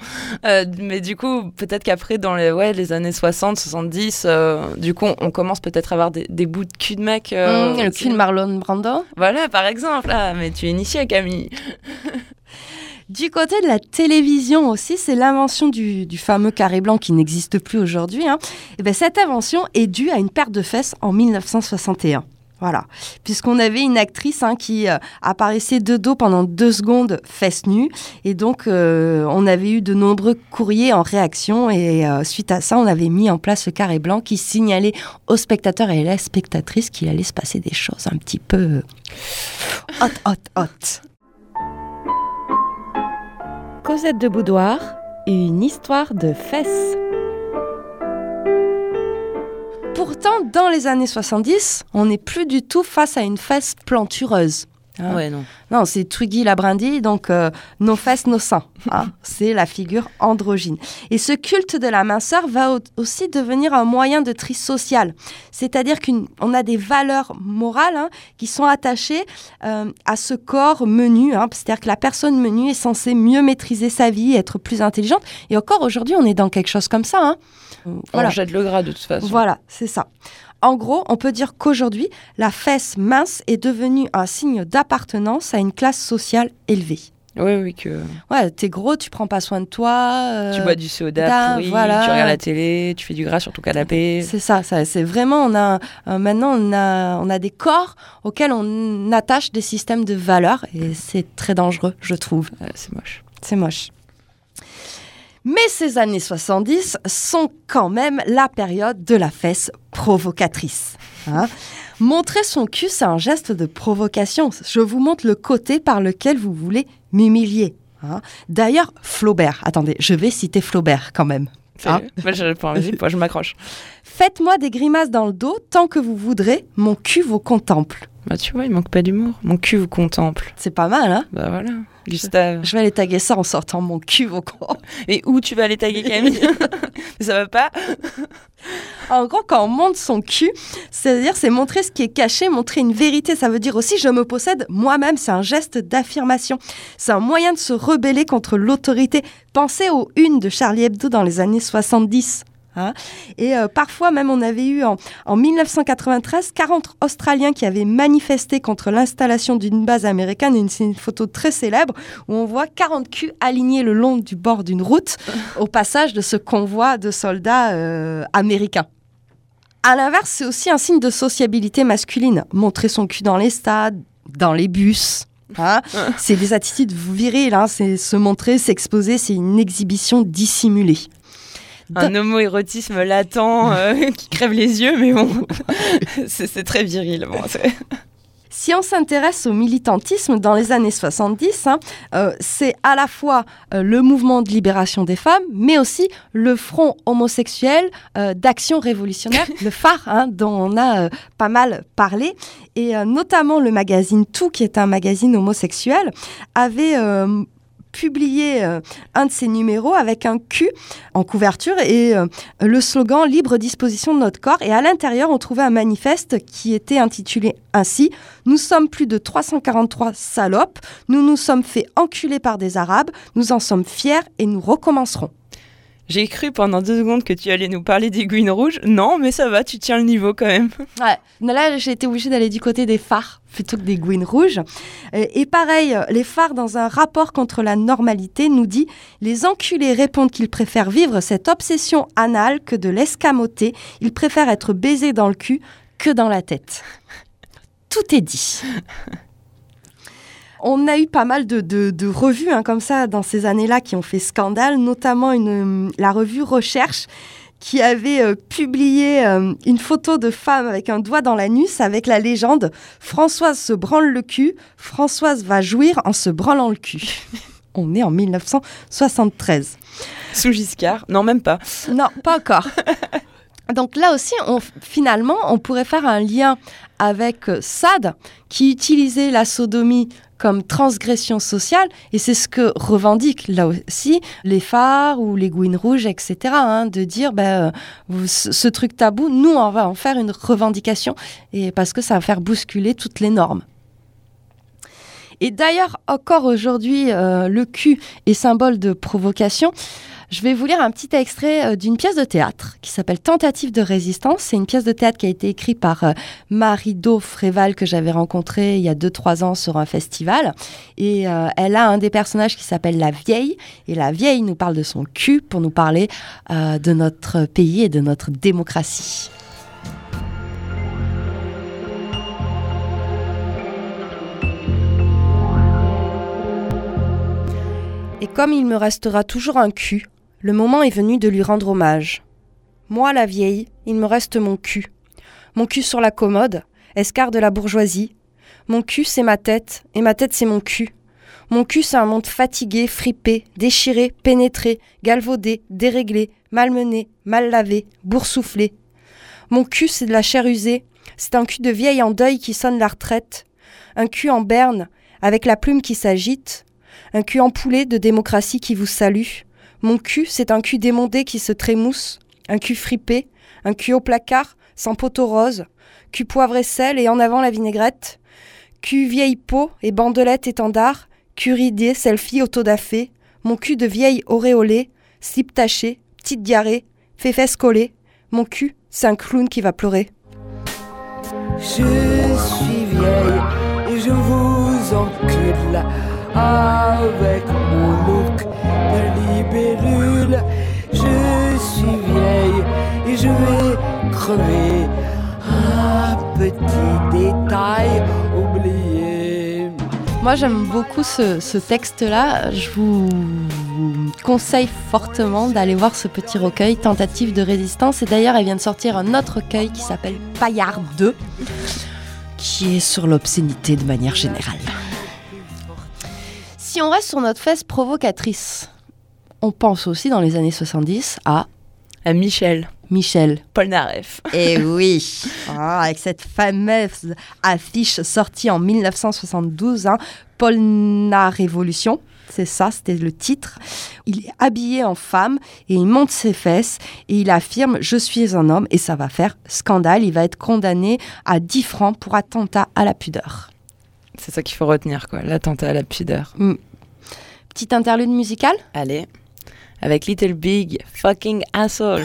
Speaker 1: Mais du coup, peut-être qu'après, dans les, ouais, les années 60, 70, euh, du coup, on, on commence peut-être à avoir des, des bouts de cul de mec.
Speaker 2: Mmh, Le cul de Marlon Brando?
Speaker 1: Voilà, par exemple. Ah, mais tu es initié, Camille.
Speaker 2: Du côté de la télévision aussi, c'est l'invention du, fameux carré blanc qui n'existe plus aujourd'hui. hein. Et ben, cette invention est due à une paire de fesses en 1961. Voilà, puisqu'on avait une actrice hein, qui euh, apparaissait de dos pendant deux secondes, fesses nues, et donc euh, on avait eu de nombreux courriers en réaction, et euh, suite à ça, on avait mis en place le carré blanc qui signalait aux spectateurs et à la spectatrice qu'il allait se passer des choses un petit peu hot, hot, hot. Cosette de Boudoir, une histoire de fesses. Pourtant, dans les années 70, on n'est plus du tout face à une fesse plantureuse. Hein.
Speaker 1: Ouais, non.
Speaker 2: Non, c'est Twiggy la brindille, donc euh, nos fesses, nos seins. hein. c'est la figure androgyne. Et ce culte de la minceur va au- aussi devenir un moyen de tri social. C'est-à-dire qu'on a des valeurs morales hein, qui sont attachées euh, à ce corps menu. hein. C'est-à-dire que la personne menue est censée mieux maîtriser sa vie, être plus intelligente. Et encore aujourd'hui, on est dans quelque chose comme ça.
Speaker 1: On jette le gras de toute façon.
Speaker 2: Voilà, c'est ça. En gros, on peut dire qu'aujourd'hui, la fesse mince est devenue un signe d'appartenance à une classe sociale élevée.
Speaker 1: Oui, oui, que
Speaker 2: Ouais, t'es gros, tu prends pas soin de toi. euh,
Speaker 1: tu bois du soda
Speaker 2: da,
Speaker 1: pourri,
Speaker 2: voilà.
Speaker 1: tu regardes la télé, tu fais du gras sur ton canapé.
Speaker 2: C'est ça, ça c'est vraiment, on a, euh, maintenant, on a, on a des corps auxquels on attache des systèmes de valeurs et c'est très dangereux, je trouve.
Speaker 1: Ouais, c'est moche.
Speaker 2: C'est moche. Mais ces années 70 sont quand même la période de la fesse provocatrice. hein. Montrer son cul, c'est un geste de provocation. Je vous montre le côté par lequel vous voulez m'humilier. hein. D'ailleurs, Flaubert, attendez, je vais citer Flaubert quand même, Hein
Speaker 1: Moi, je, je m'accroche.
Speaker 2: Faites-moi des grimaces dans le dos tant que vous voudrez, mon cul vous contemple.
Speaker 1: Bah, tu vois, il manque pas d'humour. Mon cul vous contemple.
Speaker 2: C'est pas mal, hein?
Speaker 1: Bah voilà, Gustave.
Speaker 2: Je vais aller taguer ça en sortant mon cul vous contemple.
Speaker 1: Et où tu vas aller taguer Camille? Ça va pas?
Speaker 2: En gros, quand on monte son cul, c'est-à-dire c'est montrer ce qui est caché, montrer une vérité. Ça veut dire aussi je me possède moi-même. C'est un geste d'affirmation. C'est un moyen de se rebeller contre l'autorité. Pensez aux unes de Charlie Hebdo dans les années 70. Hein. Et euh, parfois même, on avait eu en, en 1993 40 Australiens qui avaient manifesté contre l'installation d'une base américaine. Et C'est une photo très célèbre où on voit 40 culs alignés le long du bord d'une route au passage de ce convoi de soldats euh, américains. À l'inverse, c'est aussi un signe de sociabilité masculine. Montrer son cul dans les stades, dans les bus. hein. c'est des attitudes viriles. hein. C'est se montrer, s'exposer, c'est une exhibition dissimulée.
Speaker 1: Un homo-érotisme latent euh, qui crève les yeux, mais bon, c'est très viril. Bon,
Speaker 2: Si on s'intéresse au militantisme dans les années 70, hein, euh, c'est à la fois euh, le mouvement de libération des femmes, mais aussi le front homosexuel euh, d'action révolutionnaire, le phare, hein, dont on a pas mal parlé. Et notamment le magazine Tout, qui est un magazine homosexuel, avait publié euh, un de ses numéros avec un cul en couverture et euh, le slogan Libre disposition de notre corps. Et à l'intérieur, on trouvait un manifeste qui était intitulé ainsi Nous sommes plus de 343 salopes, nous nous sommes fait enculer par des Arabes, nous en sommes fiers et nous recommencerons.
Speaker 1: J'ai cru pendant deux secondes que tu allais nous parler des Gouines rouges. Non, mais ça va, tu tiens le niveau quand même.
Speaker 2: Ouais. Mais Là, j'ai été obligée d'aller du côté des phares plutôt que des gouines rouges. Euh, Et pareil, les phares, dans un rapport contre la normalité, nous dit Les enculés répondent qu'ils préfèrent vivre cette obsession anale que de l'escamoter. Ils préfèrent être baisés dans le cul que dans la tête. Tout est dit. On a eu pas mal de, de- de revues hein, comme ça dans ces années-là qui ont fait scandale, notamment une, la revue Recherche qui avait euh, publié euh, une photo de femme avec un doigt dans l'anus avec la légende Françoise se branle le cul, Françoise va jouir en se branlant le cul. On est en 1973.
Speaker 1: Sous Giscard? Non, même pas.
Speaker 2: Non, pas encore. Donc là aussi, on, finalement, on pourrait faire un lien avec euh, Sade, qui utilisait la sodomie comme transgression sociale, et c'est ce que revendiquent là aussi les phares ou les gouines rouges, etc., hein, de dire, ben, euh, ce truc tabou, nous, on va en faire une revendication, et parce que ça va faire bousculer toutes les normes. Et d'ailleurs, encore aujourd'hui, euh, le cul est symbole de provocation. Je vais vous lire un petit extrait euh, d'une pièce de théâtre qui s'appelle Tentative de résistance. C'est une pièce de théâtre qui a été écrite par euh, Marie-Do Fréval que j'avais rencontrée il y a 2-3 ans sur un festival. Et euh, elle a un des personnages qui s'appelle la vieille. Et la vieille nous parle de son cul pour nous parler de notre pays et de notre démocratie. Et comme il me restera toujours un cul, le moment est venu de lui rendre hommage. Moi, la vieille, il me reste mon cul. Mon cul sur la commode, escar de la bourgeoisie. Mon cul, c'est ma tête, et ma tête, c'est mon cul. Mon cul, c'est un monde fatigué, fripé, déchiré, pénétré, galvaudé, déréglé, malmené, mal lavé, boursouflé. Mon cul, c'est de la chair usée. C'est un cul de vieille en deuil qui sonne la retraite. Un cul en berne, avec la plume qui s'agite. Un cul empoulé de démocratie qui vous salue. Mon cul, c'est un cul démondé qui se trémousse. Un cul fripé. Un cul au placard, sans poteau rose. Cul poivre et sel et en avant la vinaigrette. Cul vieille peau et bandelette étendard. Cul ridé, selfie autodafé. Mon cul de vieille auréolée. Slip taché, petite diarrhée. Féfesse collée. Mon cul, c'est un clown qui va pleurer.
Speaker 4: Je suis vieille et je vous encule avec look de libellule. Je suis vieille et je vais crever. Un petit détail oublié.
Speaker 2: Moi, j'aime beaucoup ce, texte-là. Je vous conseille fortement d'aller voir ce petit recueil, Tentative de résistance. Et d'ailleurs, elle vient de sortir un autre recueil qui s'appelle Paillard 2, qui est sur l'obscénité de manière générale. Si on reste sur notre fesse provocatrice, on pense aussi dans les années 70 à
Speaker 5: à Michel
Speaker 2: Michel.
Speaker 5: Polnareff.
Speaker 2: Et oui, Ah, avec cette fameuse affiche sortie en 1972, hein, Polna Révolution. C'est ça, c'était le titre. Il est habillé en femme et il monte ses fesses et il affirme Je suis un homme et ça va faire scandale. Il va être condamné à 10 francs pour attentat à la pudeur.
Speaker 5: C'est ça qu'il faut retenir, quoi. L'attentat à la pudeur.
Speaker 2: Petite interlude musicale
Speaker 5: Allez, avec Little Big, fucking asshole.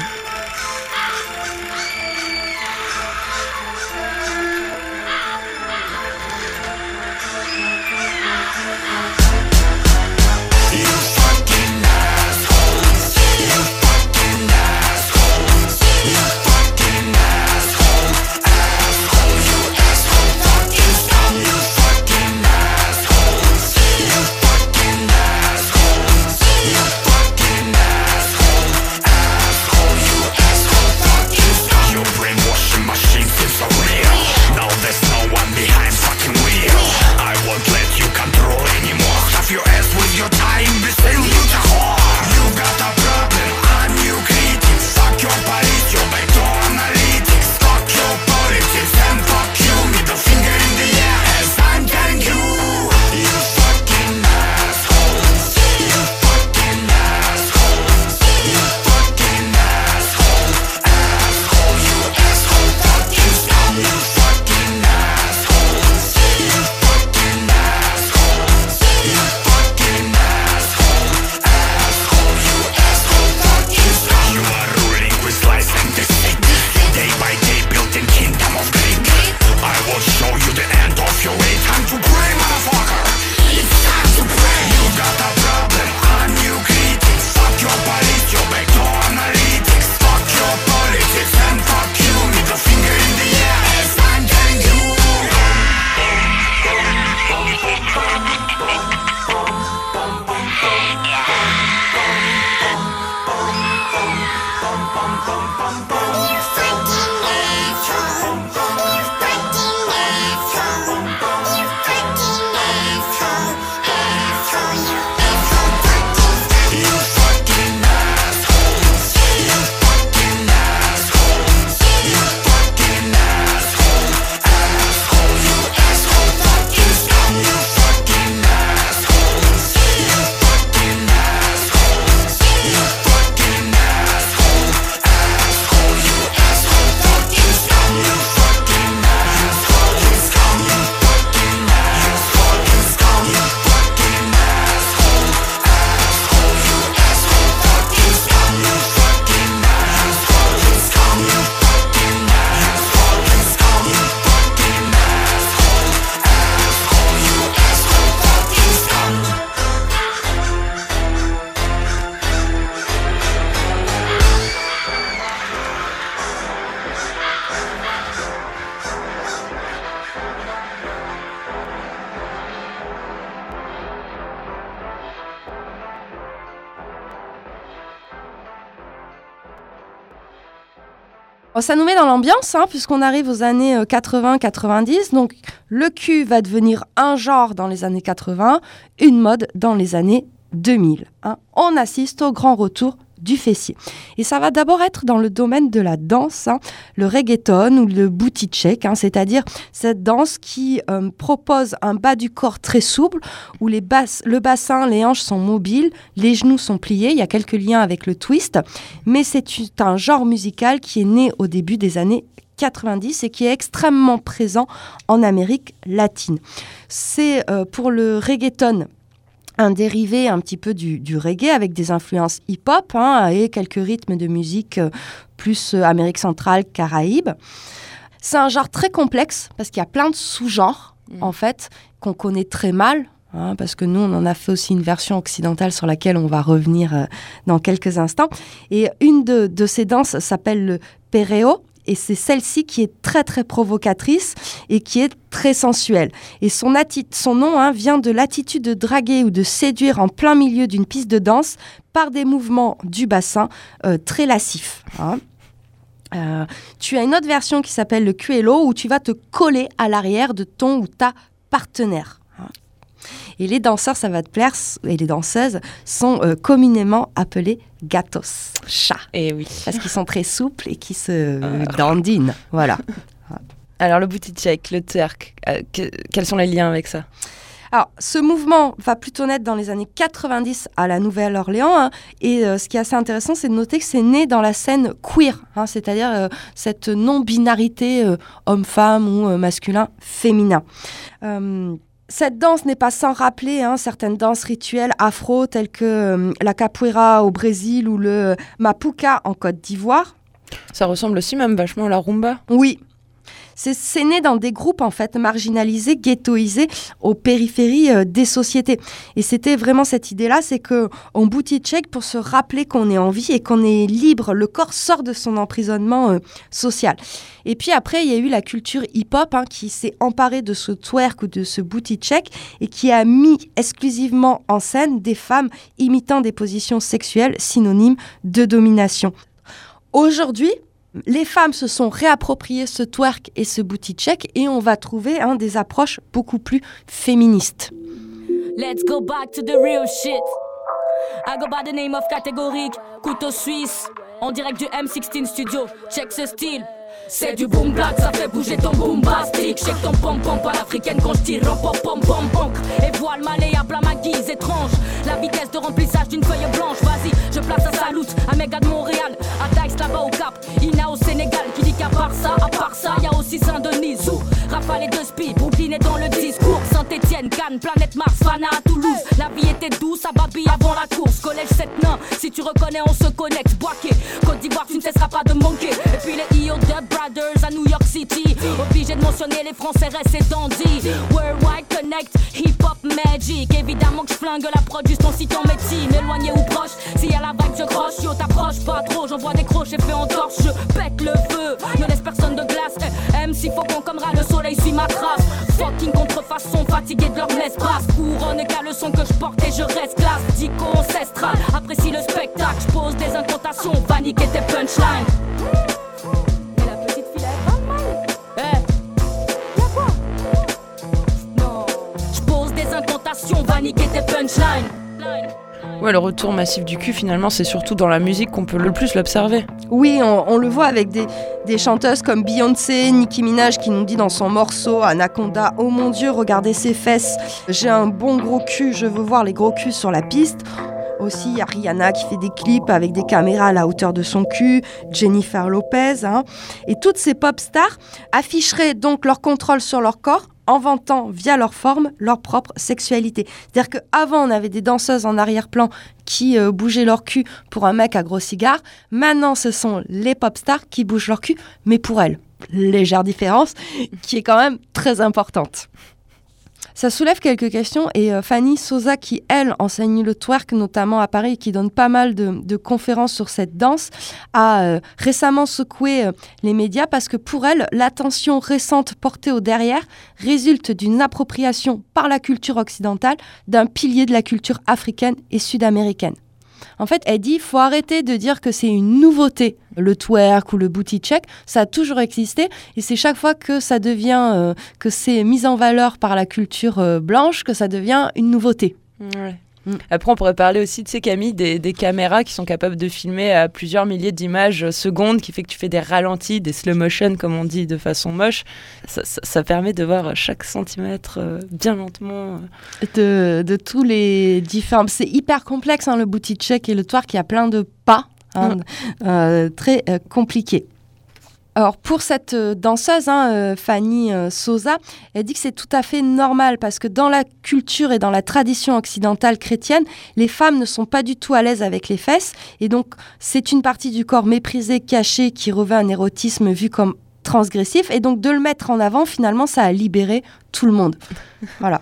Speaker 2: Ça nous met dans l'ambiance, hein, puisqu'on arrive aux années euh, 80-90. Donc, le cul va devenir un genre dans les années 80, une mode dans les années 2000. hein. On assiste au grand retour du fessier. Et ça va d'abord être dans le domaine de la danse, hein, le reggaeton ou le booty check, hein, c'est-à-dire cette danse qui euh, propose un bas du corps très souple, où les basses, le bassin, les hanches sont mobiles, les genoux sont pliés, il y a quelques liens avec le twist, mais c'est un genre musical qui est né au début des années 90 et qui est extrêmement présent en Amérique latine. C'est euh, pour le reggaeton un dérivé un petit peu du, du reggae avec des influences hip-hop hein, et quelques rythmes de musique euh, plus euh, Amérique centrale, Caraïbes. C'est un genre très complexe parce qu'il y a plein de sous-genres en fait qu'on connaît très mal. hein, parce que nous, on en a fait aussi une version occidentale sur laquelle on va revenir euh, dans quelques instants. Et une de, de ces danses s'appelle le perreo. Et c'est celle-ci qui est très très provocatrice et qui est très sensuelle. Et son, son nom hein, vient de l'attitude de draguer ou de séduire en plein milieu d'une piste de danse par des mouvements du bassin euh, très lascifs. hein. Euh, tu as une autre version qui s'appelle le QLO où tu vas te coller à l'arrière de ton ou ta partenaire. Et les danseurs, ça va te plaire, et les danseuses sont euh, communément appelés gatos, chats,
Speaker 1: Et oui.
Speaker 2: parce qu'ils sont très souples et qui se dandinent. Voilà.
Speaker 1: Alors le booty check, le twerk, euh, que- quels sont les liens avec ça?
Speaker 2: Alors, ce mouvement va plutôt naître dans les années 90 à la Nouvelle-Orléans. hein, et euh, ce qui est assez intéressant, c'est de noter que c'est né dans la scène queer, hein, c'est-à-dire euh, cette non-binarité euh, homme-femme ou euh, masculin-féminin. Cette danse n'est pas sans rappeler hein, certaines danses rituelles afro telles que euh, la capoeira au Brésil ou le mapuka en Côte d'Ivoire.
Speaker 1: Ça ressemble aussi même vachement à la rumba.
Speaker 2: Oui. C'est- né dans des groupes en fait marginalisés, ghettoisés, aux périphéries euh, des sociétés. Et c'était vraiment cette idée-là, c'est que on booty check pour se rappeler qu'on est en vie et qu'on est libre. Le corps sort de son emprisonnement euh, social. Et puis après, il y a eu la culture hip-hop hein, qui s'est emparée de ce twerk ou de ce booty check et qui a mis exclusivement en scène des femmes imitant des positions sexuelles synonymes de domination. Aujourd'hui, les femmes se sont réappropriées ce twerk et ce booty check et on va trouver hein, des approches beaucoup plus féministes.
Speaker 6: Let's go back to the real shit. I go by the name of catégorique, couteau suisse. En direct du M16 studio, check ce style. C'est du boom black, ça fait bouger ton boom bastique. Shake ton pom pom Pas l'africaine quand je tire en pom pom pom pom. Et voile malléable à ma guise étrange. La vitesse de remplissage d'une feuille blanche. Vas-y, je place à Salut, à Méga de Montréal, à Dax là-bas au Cap, Ina au Sénégal. Qui dit qu'à part ça, à part ça, y a aussi Saint-Denis. Où Rafale et deux spies, Brooklyn est dans le discours. Saint-Étienne, Cannes, planète Mars, Fana à Toulouse. La vie était douce à Babi avant la course. Collège 7 nains, si tu reconnais, on se connecte. Boaké, Côte d'Ivoire, tu ne cesseras pas de manquer. Et puis les IO2 Brothers à New York City. Obligé de mentionner les Français restent et dandy. Worldwide Connect, Hip Hop Magic. Évidemment que je flingue la prod juste en citant médecine. Éloigné ou proche, si y la vague, je croche. Yo, t'approches pas trop, j'envoie des croches et fais en torche. Je pète le feu, ne laisse personne de glace. Eh, Même si faut qu'on comera le soleil suit ma trace. Fucking contrefaçon, fatigué de leur messe brasse. Couronne et qu'à le son que je porte et je reste classe. Dico ancestral, apprécie le spectacle. Je pose des incantations, panique et tes punchlines. Incantations, va niquer tes punchlines.
Speaker 1: Ouais, le retour massif du cul, finalement, c'est surtout dans la musique qu'on peut le plus l'observer.
Speaker 2: Oui, on, on le voit avec des, des chanteuses comme Beyoncé, Nicki Minaj qui nous dit dans son morceau Anaconda Oh mon Dieu, regardez ses fesses, j'ai un bon gros cul, je veux voir les gros culs sur la piste. Aussi, il y a Rihanna qui fait des clips avec des caméras à la hauteur de son cul, Jennifer Lopez. hein. Et toutes ces pop stars afficheraient donc leur contrôle sur leur corps en vantant via leur forme leur propre sexualité. C'est-à-dire qu'avant, on avait des danseuses en arrière-plan qui euh, bougeaient leur cul pour un mec à gros cigare. Maintenant, ce sont les pop stars qui bougent leur cul, mais pour elles. Légère différence qui est quand même très importante. Ça soulève quelques questions et euh, Fanny Sosa, qui elle enseigne le twerk notamment à Paris qui donne pas mal de, de conférences sur cette danse, a euh, récemment secoué euh, les médias parce que pour elle, l'attention récente portée au derrière résulte d'une appropriation par la culture occidentale d'un pilier de la culture africaine et sud-américaine. En fait, elle dit faut arrêter de dire que c'est une nouveauté, le twerk ou le booty check. Ça a toujours existé et c'est chaque fois que ça devient, euh, que c'est mis en valeur par la culture euh, blanche que ça devient une nouveauté. Mm.
Speaker 1: Après, on pourrait parler aussi, tu sais, Camille, des, des caméras qui sont capables de filmer à plusieurs milliers d'images euh, secondes, qui fait que tu fais des ralentis, des slow motion, comme on dit de façon moche. Ça, ça- ça permet de voir chaque centimètre euh, bien lentement.
Speaker 2: De, de tous les différents. C'est hyper complexe hein, le booty check et le. Il y a plein de pas hein, euh, très euh, compliqués. Alors pour cette euh, danseuse, hein, euh, Fanny euh, Sosa, elle dit que c'est tout à fait normal parce que dans la culture et dans la tradition occidentale chrétienne, les femmes ne sont pas du tout à l'aise avec les fesses et donc c'est une partie du corps méprisée, cachée, qui revêt un érotisme vu comme transgressif et donc de le mettre en avant, finalement, ça a libéré tout le monde. voilà.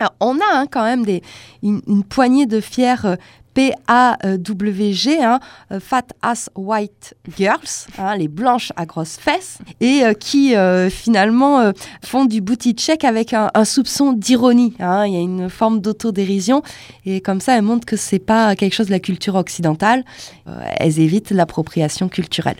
Speaker 2: Alors, on a hein, quand même des, une, une poignée de fiers euh, PAWG, hein, euh, Fat Ass White Girls, hein, les blanches à grosses fesses, et euh, qui euh, finalement font du booty check avec un, soupçon d'ironie. hein. Il y a une forme d'autodérision, et comme ça, elles montrent que c'est pas quelque chose de la culture occidentale. Elles évitent l'appropriation culturelle.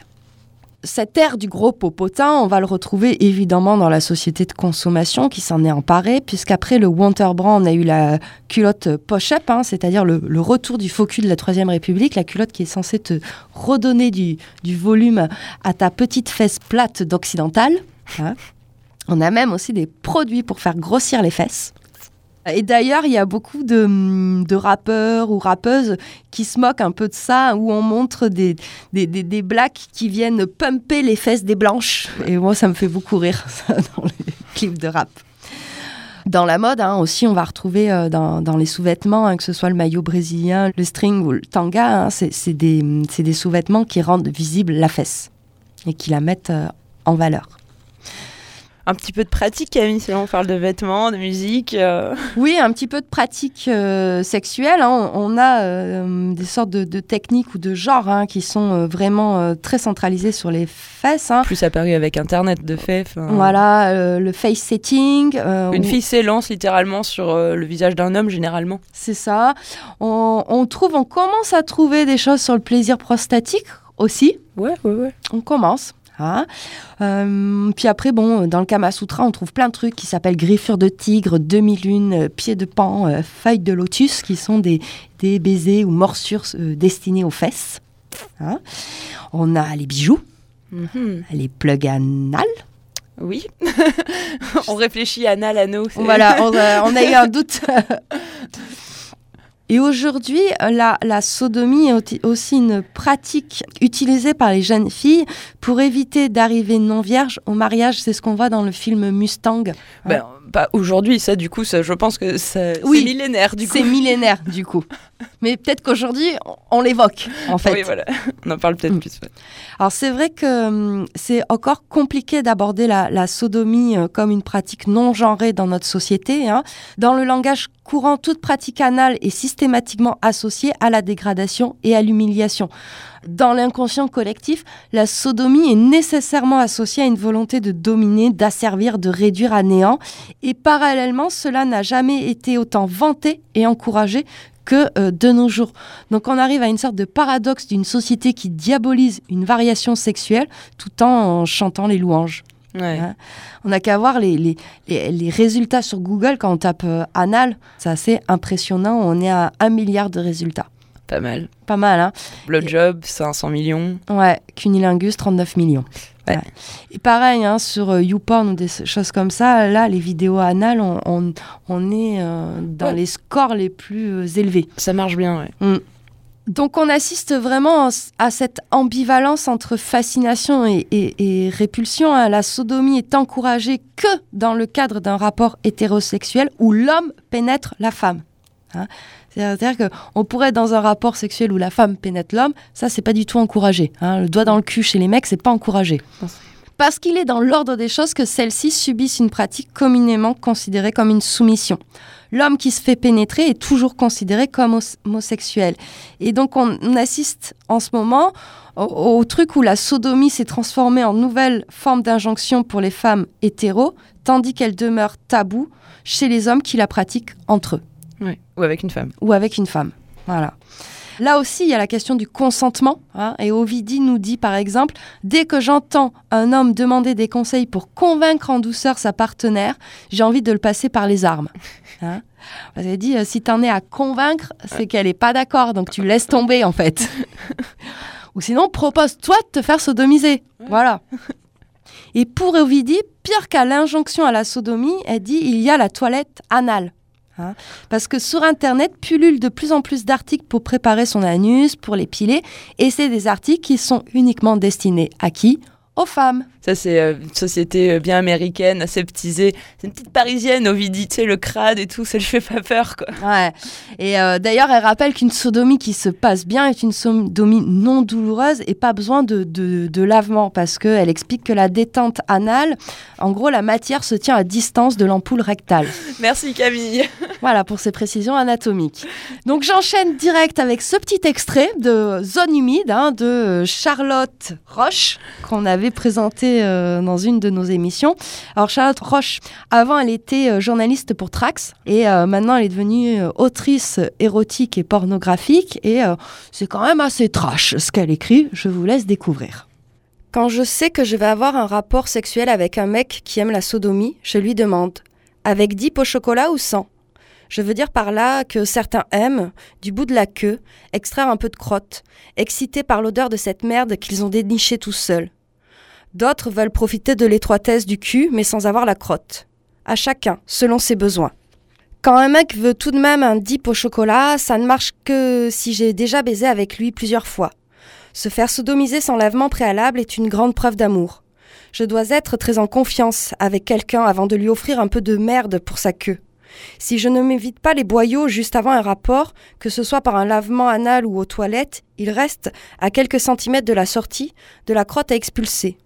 Speaker 2: Cette ère du gros popotin, on va le retrouver évidemment dans la société de consommation qui s'en est emparée, puisqu'après le Winterbrand, on a eu la culotte push-up, hein, c'est-à-dire le, retour du faux cul de la Troisième République, la culotte qui est censée te redonner du, volume à ta petite fesse plate d'occidentale. hein. On a même aussi des produits pour faire grossir les fesses. Et d'ailleurs, il y a beaucoup de, rappeurs ou rappeuses qui se moquent un peu de ça, où on montre des, des, des, blacks qui viennent pumper les fesses des blanches. Et moi, ça me fait beaucoup rire, ça, dans les clips de rap. Dans la mode, hein, aussi, on va retrouver euh, dans, dans les sous-vêtements, hein, que ce soit le maillot brésilien, le string ou le tanga, hein, c'est c'est des, c'est des sous-vêtements qui rendent visible la fesse et qui la mettent euh, en valeur.
Speaker 1: Un petit peu de pratique, Camille, si on parle de vêtements, de musique. euh.
Speaker 2: Oui, un petit peu de pratique euh, sexuelle. hein. On, on a euh, des sortes de, de techniques ou de genres hein, qui sont vraiment très centralisés sur les fesses. hein.
Speaker 1: Plus apparu avec Internet, de fait.
Speaker 2: Voilà, le face setting.
Speaker 1: Une fille s'élance littéralement sur le visage d'un homme, généralement.
Speaker 2: C'est ça. On, on trouve, on commence à trouver des choses sur le plaisir prostatique aussi.
Speaker 1: Ouais, ouais, ouais.
Speaker 2: On commence. Hein. Euh, puis après, bon, dans le Kama Sutra, on trouve plein de trucs qui s'appellent griffure de tigre, demi-lune, euh, pied de pan, euh, feuille de lotus, qui sont des, des baisers ou morsures euh, destinés aux fesses. hein. On a les bijoux,
Speaker 1: Mhm.
Speaker 2: les plugs anal.
Speaker 1: Oui. on réfléchit à anal, anneau.
Speaker 2: Voilà, on, on a eu un doute. Et aujourd'hui, la, la sodomie est aussi une pratique utilisée par les jeunes filles pour éviter d'arriver non vierge au mariage. C'est ce qu'on voit dans le film Mustang.
Speaker 1: Ben, pas aujourd'hui, ça, du coup, ça, je pense que ça-
Speaker 2: Oui.
Speaker 1: c'est millénaire, du coup.
Speaker 2: C'est millénaire, du coup. Mais peut-être qu'aujourd'hui, on- on l'évoque, en fait.
Speaker 1: Oui, voilà. On en parle peut-être
Speaker 2: Mm.
Speaker 1: plus. ouais.
Speaker 2: Alors c'est vrai que hum, c'est encore compliqué d'aborder la, la sodomie euh, comme une pratique non genrée dans notre société. hein. Dans le langage courant, toute pratique anale est systématiquement associée à la dégradation et à l'humiliation. Dans l'inconscient collectif, la sodomie est nécessairement associée à une volonté de dominer, d'asservir, de réduire à néant. Et parallèlement, cela n'a jamais été autant vanté et encouragé que euh, de nos jours. Donc on arrive à une sorte de paradoxe d'une société qui diabolise une variation sexuelle tout en chantant les louanges.
Speaker 1: Ouais.
Speaker 2: Hein. On n'a qu'à voir les, les, les- les résultats sur Google quand on tape euh, anal. C'est assez impressionnant. On est à un milliard de résultats.
Speaker 1: Pas mal.
Speaker 2: Pas mal, hein
Speaker 1: Blowjob, 500 millions.
Speaker 2: Ouais, cunilingus, 39 millions.
Speaker 1: Ouais.
Speaker 2: Ouais. Et pareil, hein, sur euh, YouPorn ou des choses comme ça, là, les vidéos anales, on, on, on est euh, dans
Speaker 1: Ouais.
Speaker 2: les scores les plus euh, élevés.
Speaker 1: Ça marche bien, ouais.
Speaker 2: Donc on assiste vraiment à cette ambivalence entre fascination et, et- et répulsion. hein. La sodomie est encouragée que dans le cadre d'un rapport hétérosexuel où l'homme pénètre la femme. hein. C'est-à-dire qu'on pourrait être dans un rapport sexuel où la femme pénètre l'homme, ça c'est pas du tout encouragé. hein. Le doigt dans le cul chez les mecs, c'est pas encouragé. Parce qu'il est dans l'ordre des choses que celles-ci subissent une pratique communément considérée comme une soumission. L'homme qui se fait pénétrer est toujours considéré comme homosexuel. Et donc on, assiste en ce moment au, au truc où la sodomie s'est transformée en nouvelle forme d'injonction pour les femmes hétéros, tandis qu'elle demeure taboue chez les hommes qui la pratiquent entre eux
Speaker 1: ouais. Ou avec une femme.
Speaker 2: ou avec une femme. Voilà. Là aussi, il y a la question du consentement. hein, et Ovidie nous dit, par exemple, dès que j'entends un homme demander des conseils pour convaincre en douceur sa partenaire, j'ai envie de le passer par les armes. Hein Parce qu'elle dit, euh, si t'en es à convaincre, c'est qu'elle n'est pas d'accord, donc tu laisses tomber, en fait. Ou sinon, propose-toi de te faire sodomiser. Voilà. Et pour Ovidie, pire qu'à l'injonction à la sodomie, elle dit, il y a la toilette anale. Hein parce que sur Internet pullulent de plus en plus d'articles pour préparer son anus, pour l'épiler, et c'est des articles qui sont uniquement destinés à qui? Aux femmes.
Speaker 1: Ça, c'est euh, une société euh, bien américaine, aseptisée. C'est une petite parisienne, Ovidie, tu sais, le crade et tout, ça lui fait pas peur, quoi.
Speaker 2: Ouais. Et euh, d'ailleurs, elle rappelle qu'une sodomie qui se passe bien est une sodomie non douloureuse et pas besoin de, de, de lavement parce qu'elle explique que la détente anale, en gros, la matière se tient à distance de l'ampoule rectale.
Speaker 1: Merci, Camille.
Speaker 2: Voilà pour ces précisions anatomiques. Donc j'enchaîne direct avec ce petit extrait de Zone humide hein, de Charlotte Roche qu'on avait présenté euh, dans une de nos émissions. Alors Charlotte Roche, avant elle était euh, journaliste pour Trax et euh, maintenant elle est devenue autrice érotique et pornographique et c'est quand même assez trash ce qu'elle écrit. Je vous laisse découvrir. Quand je sais que je vais avoir un rapport sexuel avec un mec qui aime la sodomie, je lui demande avec dip au chocolat ou sans Je veux dire par là que certains aiment, du bout de la queue, extraire un peu de crotte, excités par l'odeur de cette merde qu'ils ont dénichée tout seuls. D'autres veulent profiter de l'étroitesse du cul, mais sans avoir la crotte. À chacun, selon ses besoins. Quand un mec veut tout de même un dip au chocolat, ça ne marche que si j'ai déjà baisé avec lui plusieurs fois. Se faire sodomiser sans lavement préalable est une grande preuve d'amour. Je dois être très en confiance avec quelqu'un avant de lui offrir un peu de merde pour sa queue. Si je ne m'évite pas les boyaux juste avant un rapport, que ce soit par un lavement anal ou aux toilettes, il reste, à quelques centimètres de la sortie, de la crotte à expulser.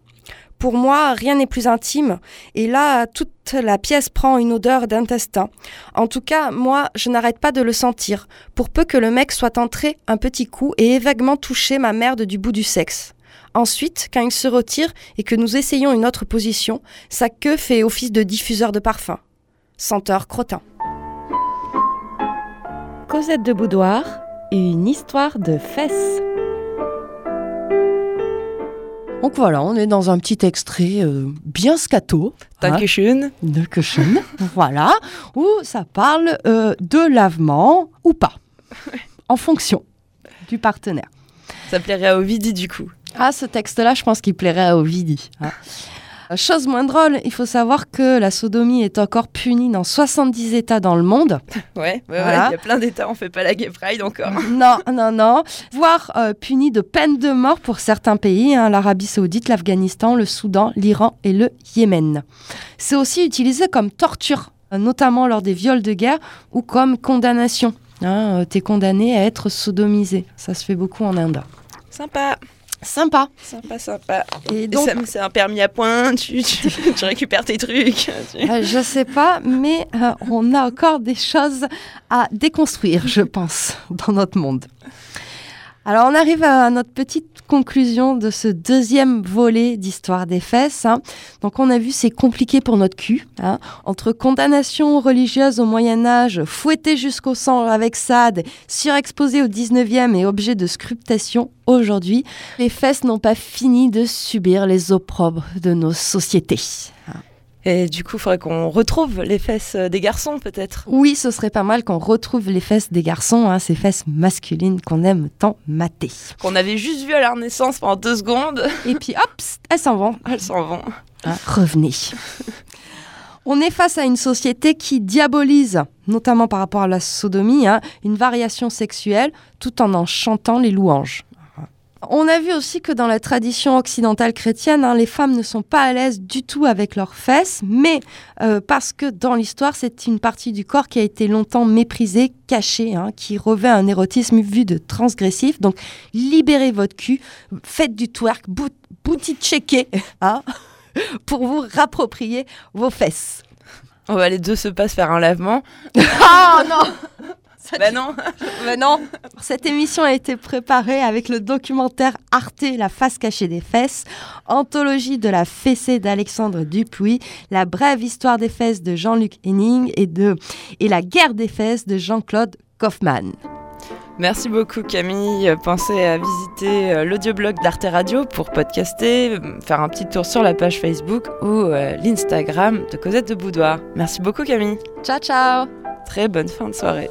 Speaker 2: Pour moi, rien n'est plus intime, et là, toute la pièce prend une odeur d'intestin. En tout cas, moi, je n'arrête pas de le sentir, pour peu que le mec soit entré un petit coup et ait vaguement touché ma merde du bout du sexe. Ensuite, quand il se retire et que nous essayons une autre position, sa queue fait office de diffuseur de parfum. Senteur crottin. Cosette de Boudoir, une histoire de fesses. Donc voilà, on est dans un petit extrait euh, bien scato. hein,
Speaker 1: Dankeschön.
Speaker 2: de Cushion, voilà, où ça parle euh, de lavement ou pas, en fonction du partenaire.
Speaker 1: Ça plairait à Ovidie du coup.
Speaker 2: Ah, ce texte-là, je pense qu'il plairait à Ovidie. hein. Chose moins drôle, il faut savoir que la sodomie est encore punie dans 70 États dans le monde.
Speaker 1: Ouais, ouais,
Speaker 2: Voilà.
Speaker 1: il y a plein d'états, on fait pas la gay pride encore.
Speaker 2: Non, non, non. Voire euh, punie de peine de mort pour certains pays, hein, l'Arabie saoudite, l'Afghanistan, le Soudan, l'Iran et le Yémen. C'est aussi utilisé comme torture, euh, notamment lors des viols de guerre ou comme condamnation. Hein, euh, T'es condamné à être sodomisé. Ça se fait beaucoup en Inde.
Speaker 1: Sympa,
Speaker 2: Sympa.
Speaker 1: sympa, sympa.
Speaker 2: Et donc,
Speaker 1: c'est un permis à points, tu, tu, tu récupères tes trucs. tu-
Speaker 2: euh, je sais pas, mais euh, on a encore des choses à déconstruire, je pense, dans notre monde. Alors, on arrive à notre petite conclusion de ce deuxième volet d'Histoire des fesses. hein. Donc, on a vu, c'est compliqué pour notre cul. hein. Entre condamnation religieuse au Moyen-Âge, fouetté jusqu'au sang avec Sade, surexposé au 19e et objet de scrutation aujourd'hui, les fesses n'ont pas fini de subir les opprobres de nos sociétés.
Speaker 1: Et du coup, il faudrait qu'on retrouve les fesses des garçons peut-être.
Speaker 2: Oui, ce serait pas mal qu'on retrouve les fesses des garçons, hein, ces fesses masculines qu'on aime tant mater.
Speaker 1: Qu'on avait juste vu à la Renaissance pendant deux secondes.
Speaker 2: Et puis hop, elles s'en vont.
Speaker 1: Elles s'en vont.
Speaker 2: Hein, revenez. On est face à une société qui diabolise, notamment par rapport à la sodomie, hein, une variation sexuelle tout en en chantant les louanges. On a vu aussi que dans la tradition occidentale chrétienne, hein, les femmes ne sont pas à l'aise du tout avec leurs fesses, mais euh, parce que dans l'histoire, c'est une partie du corps qui a été longtemps méprisée, cachée, hein, qui revêt un érotisme vu de transgressif. Donc, libérez votre cul, faites du twerk, bout- hein, pour vous rapproprier vos fesses.
Speaker 1: On va les deux se passe faire un lavement.
Speaker 2: Ah non
Speaker 1: Bah non.
Speaker 2: Mais non Cette émission a été préparée avec le documentaire Arte, la face cachée des fesses, anthologie de la fessée d'Alexandre Dupuis, la brève histoire des fesses de Jean-Luc Henning et, de, et la guerre des fesses de Jean-Claude Kaufmann.
Speaker 1: Merci beaucoup Camille. Pensez à visiter euh, l'audioblog d'Arte Radio pour podcaster, euh, faire un petit tour sur la page Facebook ou euh, l'Instagram de Cosette de Boudoir. Merci beaucoup Camille.
Speaker 2: Ciao ciao
Speaker 1: Très bonne fin de soirée.